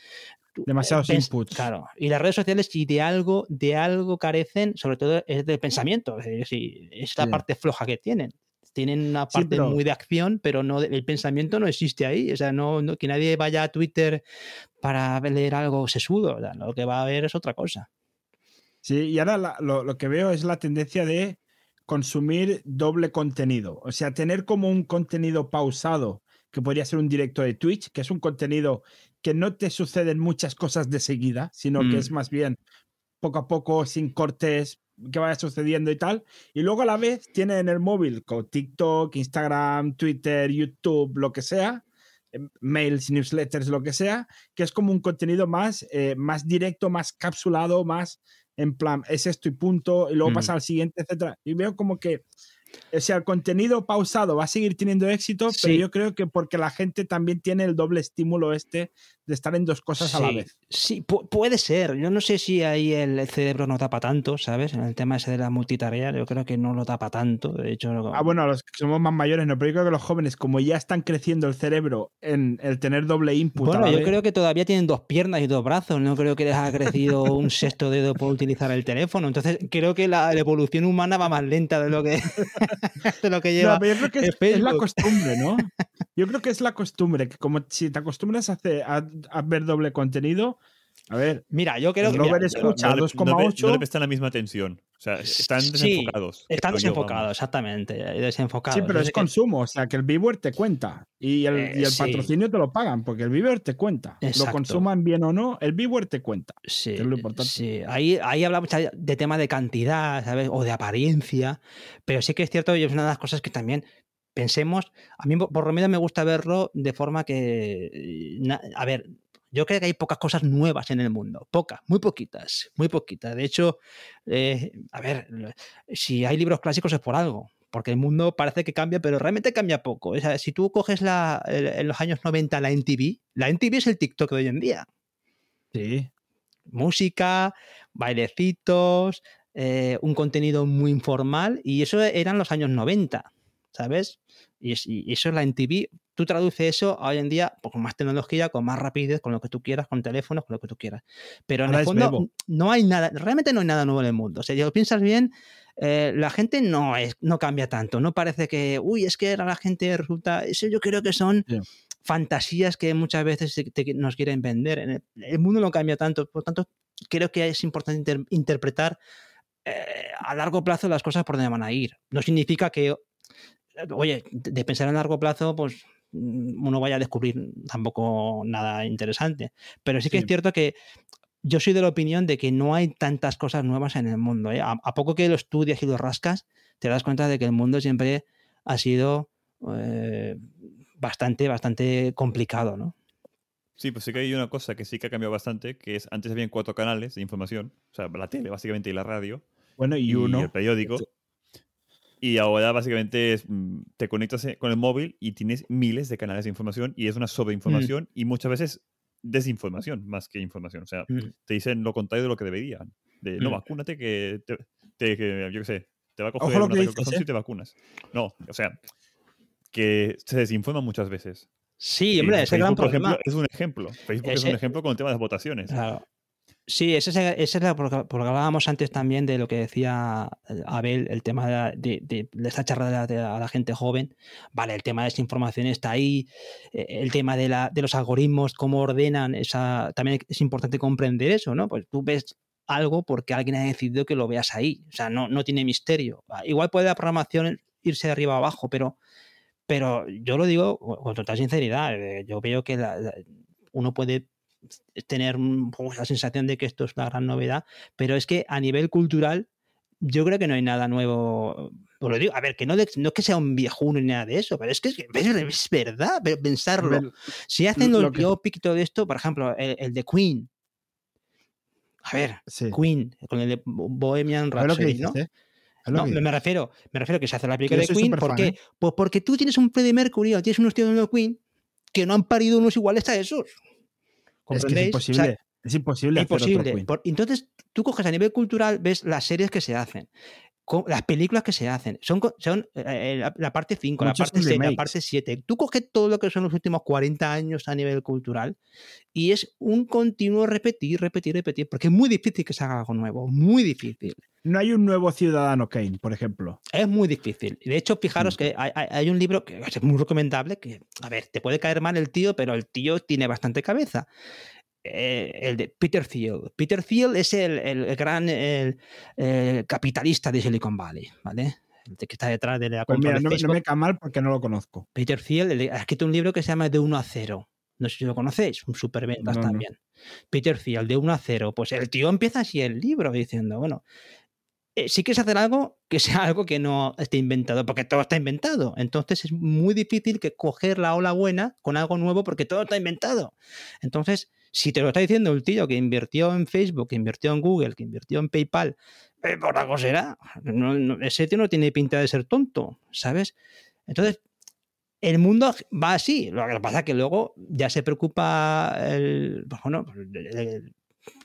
demasiados inputs. Claro. Y las redes sociales, si de algo, de algo carecen, sobre todo es del pensamiento. Es, decir, es la parte floja que tienen. Tienen una parte muy de acción, pero no el pensamiento no existe ahí. O sea, no, que nadie vaya a Twitter para leer algo sesudo. lo que va a ver es otra cosa. Sí, y ahora lo, que veo es la tendencia de consumir doble contenido. O sea, tener como un contenido pausado, que podría ser un directo de Twitch, que es un contenido que no te suceden muchas cosas de seguida, sino que es mm. más bien poco a poco, sin cortes, que vaya sucediendo y tal. Y luego a la vez tiene en el móvil con TikTok, Instagram, Twitter, YouTube, lo que sea, em, mails, newsletters, lo que sea, que es como un contenido más, eh, más directo, más capsulado, más en plan, es esto y punto, y luego pasa al siguiente, etcétera. Y veo como que, o sea, el contenido pausado va a seguir teniendo éxito, pero yo creo que porque la gente también tiene el doble estímulo este de estar en dos cosas a la vez. Sí, puede ser. Yo no sé si ahí el, cerebro no tapa tanto, ¿sabes? En el tema ese de la multitarea, yo creo que no lo tapa tanto. De hecho, ah, bueno, los que somos más mayores, no, pero yo creo que los jóvenes, como ya están creciendo el cerebro en el tener doble input. Bueno, yo creo que todavía tienen dos piernas y dos brazos. No creo que les haya crecido un sexto dedo por utilizar el teléfono. Entonces, creo que la, evolución humana va más lenta de lo que, de lo que lleva. No, yo creo que es, la costumbre, ¿no? Yo creo que es la costumbre, que como si te acostumbras a, hacer, a, ver doble contenido, a ver. Mira, yo creo que. No ver escucha, 2,8. No, le prestan la misma atención. O sea, están desenfocados. están desenfocados, exactamente. Desenfocados. Sí, pero es consumo. O sea, que el viewer te cuenta. Y el, y el eh, patrocinio te lo pagan, porque el viewer te cuenta. Lo consuman bien o no, el viewer te cuenta. Sí. es lo importante. Sí. Ahí, ahí hablamos de tema de cantidad, ¿sabes? O de apariencia. Pero sí que es cierto, y es una de las cosas que también pensemos, a mí por lo menos me gusta verlo de forma que, a ver, yo creo que hay pocas cosas nuevas en el mundo, pocas, muy poquitas, muy poquitas. De hecho, eh, a ver, si hay libros clásicos es por algo, porque el mundo parece que cambia, pero realmente cambia poco. O sea, si tú coges la, en los años 90 la NTV, la NTV es el TikTok de hoy en día. Sí. Música, bailecitos, eh, un contenido muy informal, y eso eran los años 90. ¿sabes? Y, eso es la NTV. Tú traduces eso hoy en día pues, con más tecnología, con más rapidez, con lo que tú quieras, con teléfonos, con lo que tú quieras. Pero en el fondo no hay nada, realmente no hay nada nuevo en el mundo. O sea, si lo piensas bien, eh, la gente no, es, no cambia tanto. No parece que, uy, es que la gente resulta. Eso yo creo que son. fantasías que muchas veces nos quieren vender. El, el, mundo no cambia tanto, por lo tanto, creo que es importante interpretar eh, a largo plazo las cosas por donde van a ir. No significa que oye, de pensar a largo plazo, pues uno vaya a descubrir tampoco nada interesante. Pero sí que es cierto que yo soy de la opinión de que no hay tantas cosas nuevas en el mundo. ¿eh? A, poco que lo estudias y lo rascas, te das cuenta de que el mundo siempre ha sido eh, bastante, bastante complicado, ¿no? Sí, pues sí que hay una cosa que sí que ha cambiado bastante, que es antes habían cuatro canales de información, o sea, la tele básicamente y la radio. Bueno, y, uno. el periódico. Y ahora básicamente mm, te conectas eh, con el móvil y tienes miles de canales de información y es una sobreinformación mm. y muchas veces desinformación más que información. O sea, mm. te dicen lo contrario de lo que deberían. De, no, vacúnate que, te, que, yo qué sé, te va a coger una ¿eh? si te vacunas. No, o sea, que se desinforma muchas veces. Sí, hombre, ese gran problema. es un ejemplo. Facebook es un ejemplo con el tema de las votaciones. Claro. Sí, ese, es porque, hablábamos antes también de lo que decía eh, Abel, el tema de, de, esta charla a la gente joven. Vale, el tema de esa información está ahí, eh, el tema de, la, de los algoritmos, cómo ordenan, esa, también es importante comprender eso, ¿no? Pues tú ves algo porque alguien ha decidido que lo veas ahí, o sea, no, no tiene misterio. Ah, igual puede la programación irse de arriba a abajo, pero, pero yo lo digo con total sinceridad, eh, yo veo que uno puede tener la sensación de que esto es una gran novedad, pero es que a nivel cultural yo creo que no hay nada nuevo. Pues lo digo, a ver, que no, no es que sea un viejuno ni nada de eso, pero es que es, verdad, pero pensarlo. si hacen los biopic y todo esto, por ejemplo, el, de Queen. A ver, Queen, con el de Bohemian Rhapsody, ¿no? ¿eh? No, me refiero, me refiero que se hace la película de Queen. ¿Por qué? ¿eh? Pues porque tú tienes un Freddie Mercury o tienes unos tíos de Queen que no han parido unos iguales a esos. Es, que es imposible. es imposible. imposible. entonces, tú coges a nivel cultural, ves las series que se hacen. las películas que se hacen. Son, son eh, eh, la, parte 5, la parte 6, la parte 7. Tú coges todo lo que son los últimos 40 años a nivel cultural y es un continuo repetir, repetir, repetir, porque es muy difícil que se haga algo nuevo, muy difícil. No hay un nuevo Ciudadano Kane, por ejemplo. Es muy difícil. De hecho, fijaros mm. que hay, un libro que es muy recomendable, que, a ver, te puede caer mal el tío, pero el tío tiene bastante cabeza. Eh, el de Peter Thiel. Peter Thiel es el, gran capitalista de Silicon Valley, ¿vale? El que está detrás de la pues mira, no, me cae mal porque no lo conozco. Peter Thiel ha escrito un libro que se llama De 1 a 0. No sé si lo conocéis, un superventas también. Peter Thiel, de 1 a 0. Pues el tío empieza así el libro diciendo, bueno, eh, si quieres hacer algo, que sea algo que no esté inventado, porque todo está inventado. Entonces es muy difícil que coger la ola buena con algo nuevo porque todo está inventado. Entonces, si te lo está diciendo el tío que invirtió en Facebook, que invirtió en Google, que invirtió en PayPal, eh, por algo será. ese tío no tiene pinta de ser tonto, ¿sabes? Entonces, el mundo va así. Lo que pasa es que luego ya se preocupa el, pues bueno, el, el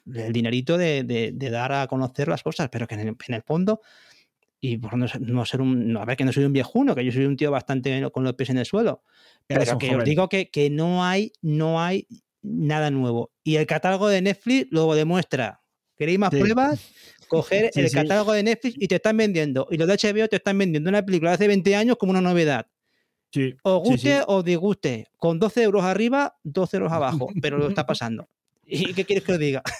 dinerito de, dar a conocer las cosas, pero que en el, fondo, y por no, ser un, a ver que no soy un viejuno, que yo soy un tío bastante con los pies en el suelo, pero que os digo que, no hay, no hay nada nuevo. Y el catálogo de Netflix lo demuestra. ¿Queréis más pruebas? Coger el catálogo de Netflix y te están vendiendo. Y los de HBO te están vendiendo una película de hace 20 años como una novedad. Os guste o disguste. Con 12 euros arriba, 12 euros abajo. Pero lo está pasando. ¿Y qué quieres que os diga?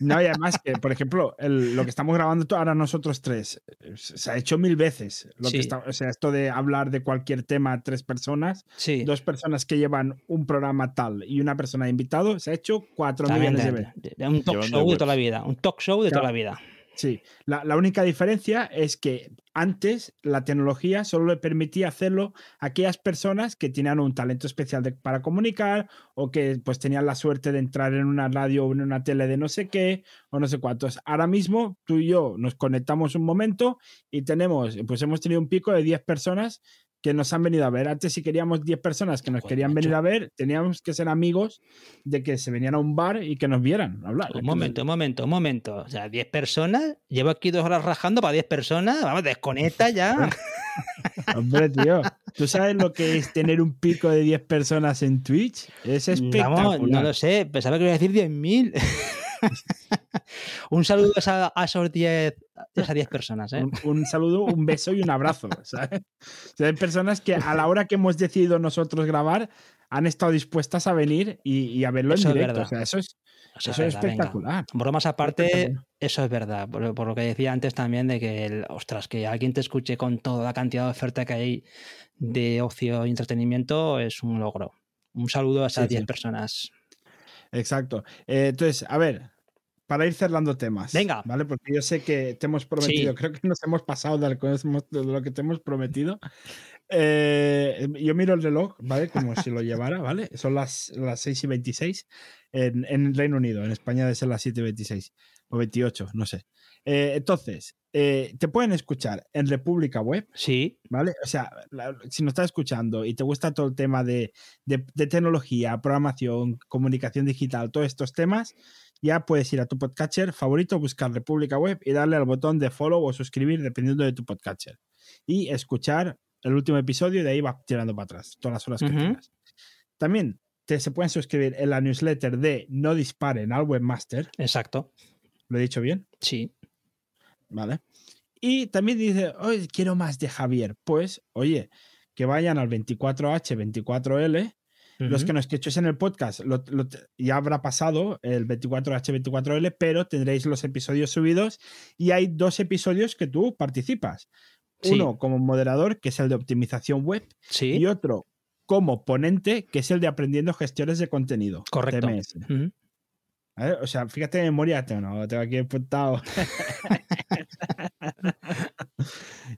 No, y además que, por ejemplo, lo que estamos grabando ahora nosotros tres, se ha hecho mil veces. Lo que o sea, esto de hablar de cualquier tema a tres personas, dos personas que llevan un programa tal y una persona de invitado, se ha hecho cuatro millones de veces. Un talk show de toda la vida, un talk show de toda la vida. Sí, la, única diferencia es que antes la tecnología solo le permitía hacerlo a aquellas personas que tenían un talento especial para comunicar o que pues tenían la suerte de entrar en una radio o en una tele de no sé qué o no sé cuántos. Ahora mismo tú y yo nos conectamos un momento y tenemos, pues hemos tenido un pico de 10 personas que nos han venido a ver. Antes, si queríamos 10 personas que nos pues, querían venir a ver, teníamos que ser amigos de que se venían a un bar y que nos vieran hablar. Un momento, un momento, un momento. O sea, 10 personas. Llevo aquí dos horas rajando para 10 personas. Vamos, desconecta ya. Hombre, tío. ¿Tú sabes lo que es tener un pico de 10 personas en Twitch? Es espectacular. no lo sé. Pensaba que iba a decir 10.000. un saludo a, esos 10 esas 10 personas. ¿eh? Un, saludo, un beso y un abrazo. ¿sabes? hay personas que a la hora que hemos decidido nosotros grabar han estado dispuestas a venir y, a verlo en directo. eso es, eso, es, espectacular. Bromas aparte, eso es verdad. Por, lo que decía antes también de que, ostras, que alguien te escuche con toda la cantidad de oferta que hay de ocio y entretenimiento es un logro. Un saludo a esas 10 personas. Exacto. Eh, entonces, a ver, para ir cerrando temas. Venga. ¿Vale? Porque yo sé que te hemos prometido, creo que nos hemos pasado de lo que te hemos prometido. Eh, yo miro el reloj, ¿vale? Como si lo llevara, ¿vale? Son las, las 6 y 26 en, en Reino Unido. En España debe ser las 7 y 26 o 28, no sé. Eh, entonces, eh, te pueden escuchar en República Web. Sí. ¿Vale? O sea, si nos estás escuchando y te gusta todo el tema de, de, de, tecnología, programación, comunicación digital, todos estos temas, ya puedes ir a tu podcatcher favorito, buscar República Web y darle al botón de follow o suscribir dependiendo de tu podcatcher. Y escuchar el último episodio y de ahí va tirando para atrás, todas las horas que tengas. También te, se pueden suscribir en la newsletter de No Disparen al Webmaster. Exacto. ¿Lo he dicho bien? Sí. Vale. Y también dice, oye, quiero más de Javier. Pues, oye, que vayan al 24H, 24L los que nos escuchéis en el podcast ya habrá pasado el 24H24L, pero tendréis los episodios subidos y hay dos episodios que tú participas. Uno como moderador, que es el de optimización web, y otro como ponente, que es el de aprendiendo gestiones de contenido. Correcto. O sea, fíjate en memoria, tengo, tengo aquí apuntado.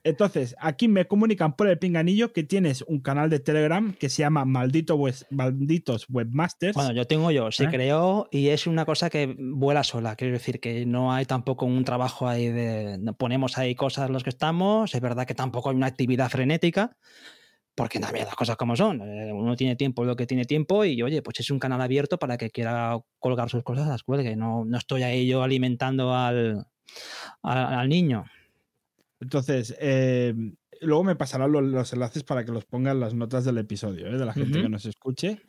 Entonces, aquí me comunican por el pinganillo que tienes un canal de Telegram que se llama Maldito Malditos Webmasters. Bueno, yo tengo yo, se ¿Eh? creó y es una cosa que vuela sola. Quiero decir que no hay tampoco un trabajo ahí de. Ponemos ahí cosas los que estamos. Es verdad que tampoco hay una actividad frenética porque también las cosas como son. Eh, uno tiene tiempo lo que tiene tiempo y oye, pues es un canal abierto para que quiera colgar sus cosas, las cuelgue. No, no estoy ahí yo alimentando al, al, niño. Entonces, eh, luego me pasarán los, enlaces para que los pongan las notas del episodio, ¿eh? de la gente que nos escuche.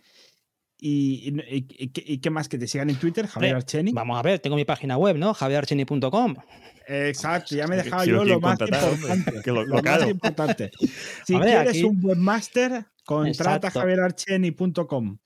Y, qué más? Que te sigan en Twitter, Javier Archeni. Vamos a ver, tengo mi página web, ¿no? javierarcheni.com. Exacto, ya me he dejado yo lo más importante. lo, más importante. Si quieres un webmaster, contrata javierarcheni.com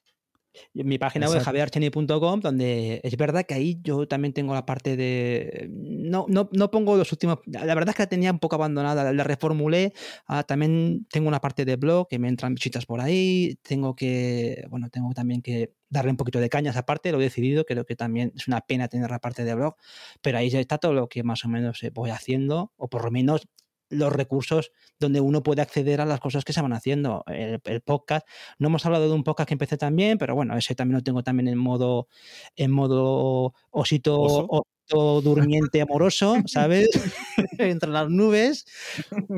mi página web javierarcheni.com, donde es verdad que ahí yo también tengo la parte de. No, no, no, pongo los últimos. La verdad es que la tenía un poco abandonada, la reformulé. Ah, también tengo una parte de blog que me entran visitas por ahí. Tengo que. Bueno, tengo también que darle un poquito de caña a esa parte, lo he decidido. Creo que también es una pena tener la parte de blog, pero ahí ya está todo lo que más o menos voy haciendo, o por lo menos los recursos donde uno puede acceder a las cosas que se van haciendo. El, podcast, no hemos hablado de un podcast que empecé también, pero bueno, ese también lo tengo también en modo, en modo osito, durmiente amoroso, ¿sabes? Entre las nubes.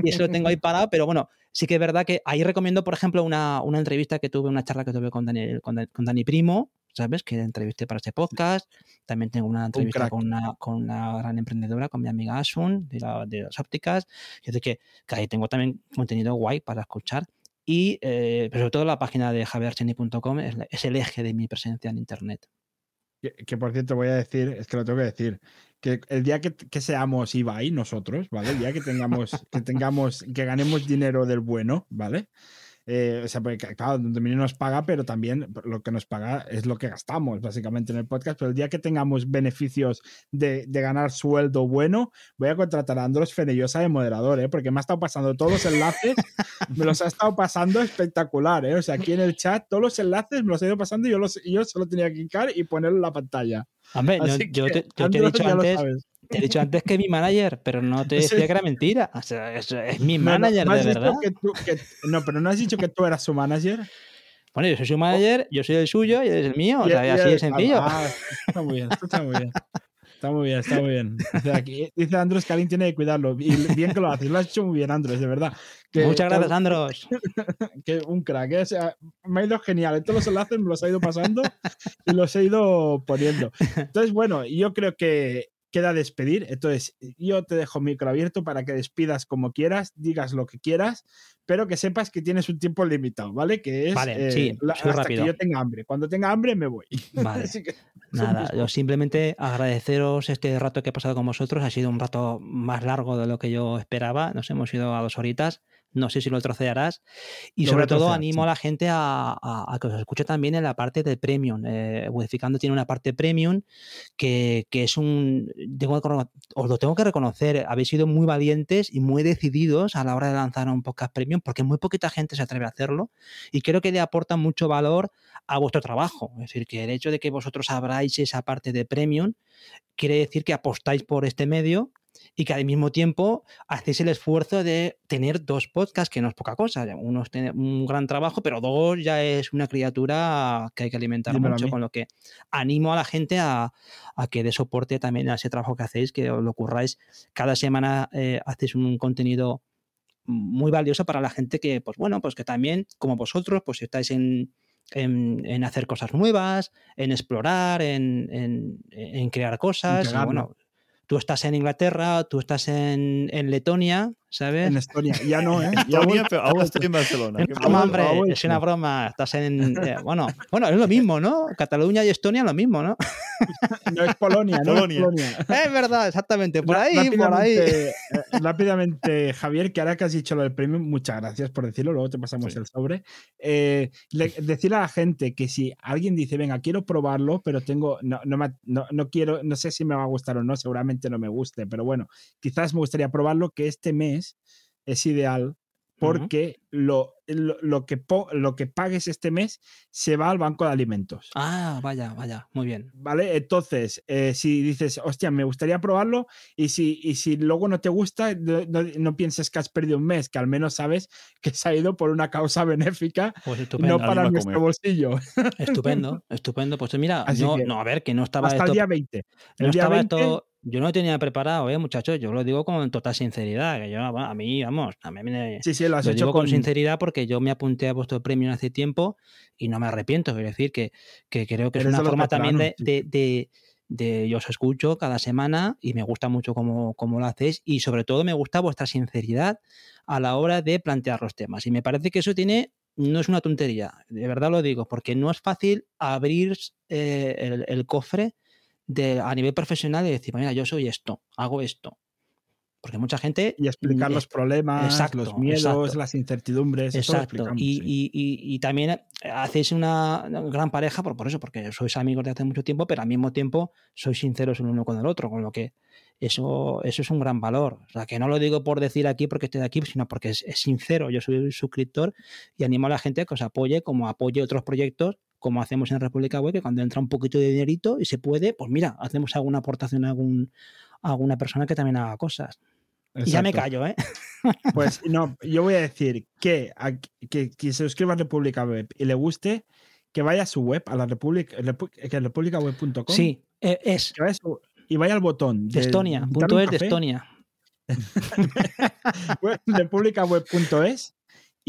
Y eso lo tengo ahí parado, pero bueno, sí que es verdad que ahí recomiendo, por ejemplo, una, entrevista que tuve, una charla que tuve con Dani, con Dani Primo, ¿sabes? Que entrevisté para este podcast. También tengo una entrevista con una, con una gran emprendedora, con mi amiga Asun, de, de las ópticas. Y así que, que ahí tengo también contenido guay para escuchar. Y, eh, pero sobre todo la página de javiercheni.com es, es, el eje de mi presencia en Internet. Que, por cierto voy a decir, es que lo tengo que decir, que el día que, que seamos Ibai nosotros, ¿vale? El día que tengamos, que tengamos, que ganemos dinero del bueno, ¿vale? Eh, o sea, porque claro, Dominio nos paga, pero también lo que nos paga es lo que gastamos, básicamente, en el podcast. Pero el día que tengamos beneficios de, de ganar sueldo bueno, voy a contratar a Andros Fenellosa de moderador, ¿eh? porque me ha estado pasando todos los enlaces, me los ha estado pasando espectacular, ¿eh? O sea, aquí en el chat, todos los enlaces me los ha ido pasando y yo, los, yo solo tenía que clicar y ponerlo en la pantalla. Hombre, yo, te, yo te, he dicho antes te he dicho antes que mi manager, pero no te decía que era mentira. O sea, es, es mi manager, de verdad. no, pero no has dicho que tú eras su manager. Bueno, yo soy su manager, yo soy el suyo y él es el mío. o sea, así de sencillo. Ah, está muy bien, está muy bien. Está muy bien, está muy bien. Dice, aquí, dice Andros que alguien tiene que cuidarlo. Y bien que lo haces. Lo has hecho muy bien, Andros, de verdad. Muchas gracias, Andros. que un crack. ¿eh? O sea, me ha ido genial. Todos los enlaces me los ha ido pasando y los he ido poniendo. Entonces, bueno, yo creo que queda despedir. Entonces, yo te dejo micro abierto para que despidas como quieras, digas lo que quieras, pero que sepas que tienes un tiempo limitado, ¿vale? Que es vale, sí, eh, hasta que yo tenga hambre. Cuando tenga hambre me voy. Vale. Nada, yo simplemente agradeceros este rato que he pasado con vosotros. Ha sido un rato más largo de lo que yo esperaba. Nos hemos ido a dos horitas no sé si lo trocearás. Y sobre todo animo a la gente a, que os escuche también en la parte de premium. Eh, tiene una parte premium que, es un... os lo tengo que reconocer, habéis sido muy valientes y muy decididos a la hora de lanzar un podcast premium porque muy poquita gente se atreve a hacerlo y creo que le aporta mucho valor a vuestro trabajo. Es decir, que el hecho de que vosotros abráis esa parte de premium quiere decir que apostáis por este medio y que al mismo tiempo hacéis el esfuerzo de tener dos podcasts, que no es poca cosa. Uno es un gran trabajo, pero dos ya es una criatura que hay que alimentar mucho, con lo que animo a la gente a, que dé soporte también a ese trabajo que hacéis, que os lo curráis. Cada semana eh, hacéis un contenido muy valioso para la gente que, pues bueno, pues que también, como vosotros, pues estáis en, en, hacer cosas nuevas, en explorar, en, en, crear cosas. bueno, tú estás en Inglaterra, tú estás en, en Letonia, ¿sabes? En Estonia, ya no, ¿eh? Ya voy, pero aún estoy en Barcelona. No, hombre, es una broma. Estás en. Eh, bueno, bueno, es lo mismo, ¿no? Cataluña y Estonia es lo mismo, ¿no? No es Polonia, ¿no? Polonia. Es, Polonia. es verdad, exactamente. Por ahí, por ahí. Eh, rápidamente, Javier, que ahora que has dicho lo del premio, muchas gracias por decirlo, luego te pasamos el sobre. Eh, decirle a la gente que si alguien dice, venga, quiero probarlo, pero tengo. No, no, no, no quiero, no sé si me va a gustar o no, seguramente no me guste, pero bueno, quizás me gustaría probarlo que este mes es ideal porque lo, lo, que lo que pagues este mes se va al banco de alimentos. Ah, vaya, vaya, muy bien. Vale, entonces, eh, si dices, hostia, me gustaría probarlo, y si, y si luego no te gusta, no, pienses que has perdido un mes, que al menos sabes que se ha ido por una causa benéfica, pues no para nuestro bolsillo. Estupendo, estupendo. Pues mira, no, a ver, que no estaba. Hasta el día 20. El día 20 yo no tenía preparado, ¿eh, muchachos? Yo lo digo con total sinceridad. Que yo, a mí, vamos, a mí me, sí, sí, lo, has hecho con... sinceridad porque yo me apunté a vuestro premio hace tiempo y no me arrepiento. Es decir, que, que creo que es una forma también de, de yo os escucho cada semana y me gusta mucho cómo, cómo, lo hacéis y sobre todo me gusta vuestra sinceridad a la hora de plantear los temas. Y me parece que eso tiene, no es una tontería, de verdad lo digo, porque no es fácil abrir eh, el, cofre de, a nivel profesional y decir, mira, yo soy esto, hago esto. Porque mucha gente. Y explicar los problemas, los miedos, las incertidumbres. Exacto. Y, también hacéis una gran pareja por, por eso, porque sois amigos de hace mucho tiempo, pero al mismo tiempo sois sinceros el uno con el otro, con lo que eso, eso es un gran valor. O sea, que no lo digo por decir aquí porque estoy aquí, sino porque es, sincero. Yo soy suscriptor y animo a la gente a que os apoye, como apoye otros proyectos como hacemos en República Web, que cuando entra un poquito de dinerito y se puede, pues mira, hacemos alguna aportación a, algún, alguna persona que también haga cosas. Y ya me callo, ¿eh? Pues no, yo voy a decir que, que quien se suscriba a República Web y le guste, que vaya a su web, a la República, republicaweb.com. Sí, e, es. y vaya al botón de, Estonia, punto es de Estonia. republicaweb.es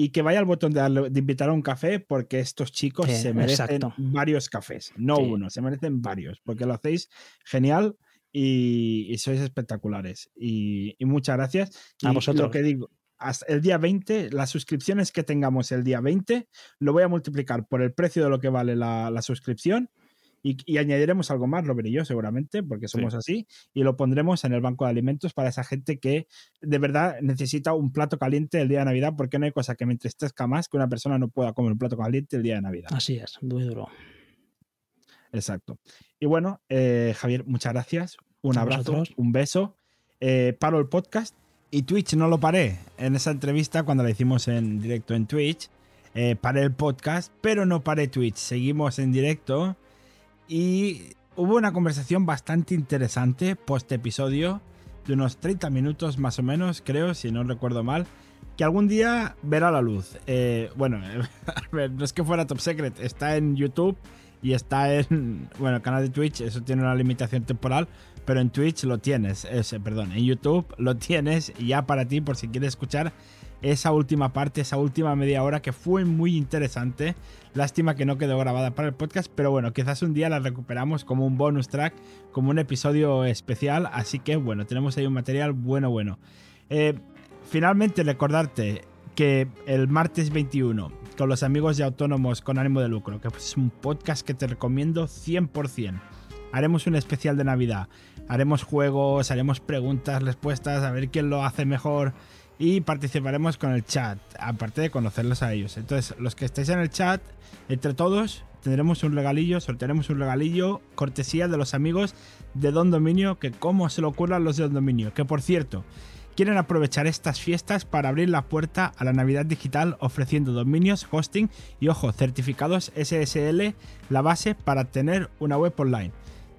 y que vaya al botón de, invitar a un café porque estos chicos se merecen varios cafés, no uno, se merecen varios, porque lo hacéis genial y, sois espectaculares. Y, muchas gracias. A vosotros. Lo que digo, hasta el día 20, las suscripciones que tengamos el día 20, lo voy a multiplicar por el precio de lo que vale la, suscripción. Y, añadiremos algo más, lo veré yo seguramente, porque somos así, y lo pondremos en el banco de alimentos para esa gente que de verdad necesita un plato caliente el día de Navidad, porque no hay cosa que me entristezca más que una persona no pueda comer un plato caliente el día de Navidad. Así es, muy duro. Exacto. Y bueno, eh, Javier, muchas gracias. Un abrazo, un beso. Eh, paro el podcast y Twitch no lo paré. En esa entrevista, cuando la hicimos en directo en Twitch, eh, paré el podcast, pero no paré Twitch. Seguimos en directo y hubo una conversación bastante interesante post episodio de unos 30 minutos más o menos, creo, si no recuerdo mal, que algún día verá la luz. bueno, no es que fuera top secret, está en YouTube y está en, bueno, el canal de Twitch, eso tiene una limitación temporal, pero en Twitch lo tienes, ese, perdón, en YouTube lo tienes ya para ti por si quieres escuchar esa última parte, esa última media hora que fue muy interesante. Lástima que no quedó grabada para el podcast, pero bueno, quizás un día la recuperamos como un bonus track, como un episodio especial, así que bueno, tenemos ahí un material bueno, bueno. Eh, finalmente recordarte que el martes 21 con los amigos de Autónomos con ánimo de lucro, que es un podcast que te recomiendo 100%. Haremos un especial de Navidad, haremos juegos, haremos preguntas, respuestas, a ver quién lo hace mejor y participaremos con el chat, aparte de conocerlos a ellos. Entonces, los que estéis en el chat, entre todos, tendremos un regalillo, sortearemos un regalillo, cortesía de los amigos de Don Dominio, que cómo se lo ocurran los de Don Dominio, que por cierto, quieren aprovechar estas fiestas para abrir la puerta a la Navidad digital ofreciendo dominios, hosting y, ojo, certificados SSL, la base para tener una web online.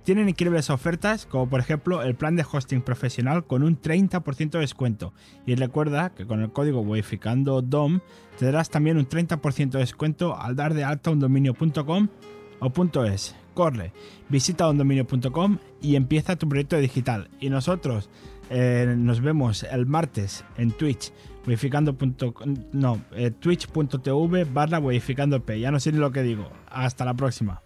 Tienen increíbles ofertas, como por ejemplo el plan de hosting profesional con un 30% de descuento. Y recuerda que con el código Waificando DOM tendrás también un 30% de descuento al dar de alta un dominio.com o .es. Corre, visita undominio.com y empieza tu proyecto digital. Y nosotros eh, nos vemos el martes en Twitch, modificando. No, eh, twitch.tv barra modificando Ya no sé ni lo que digo. Hasta la próxima.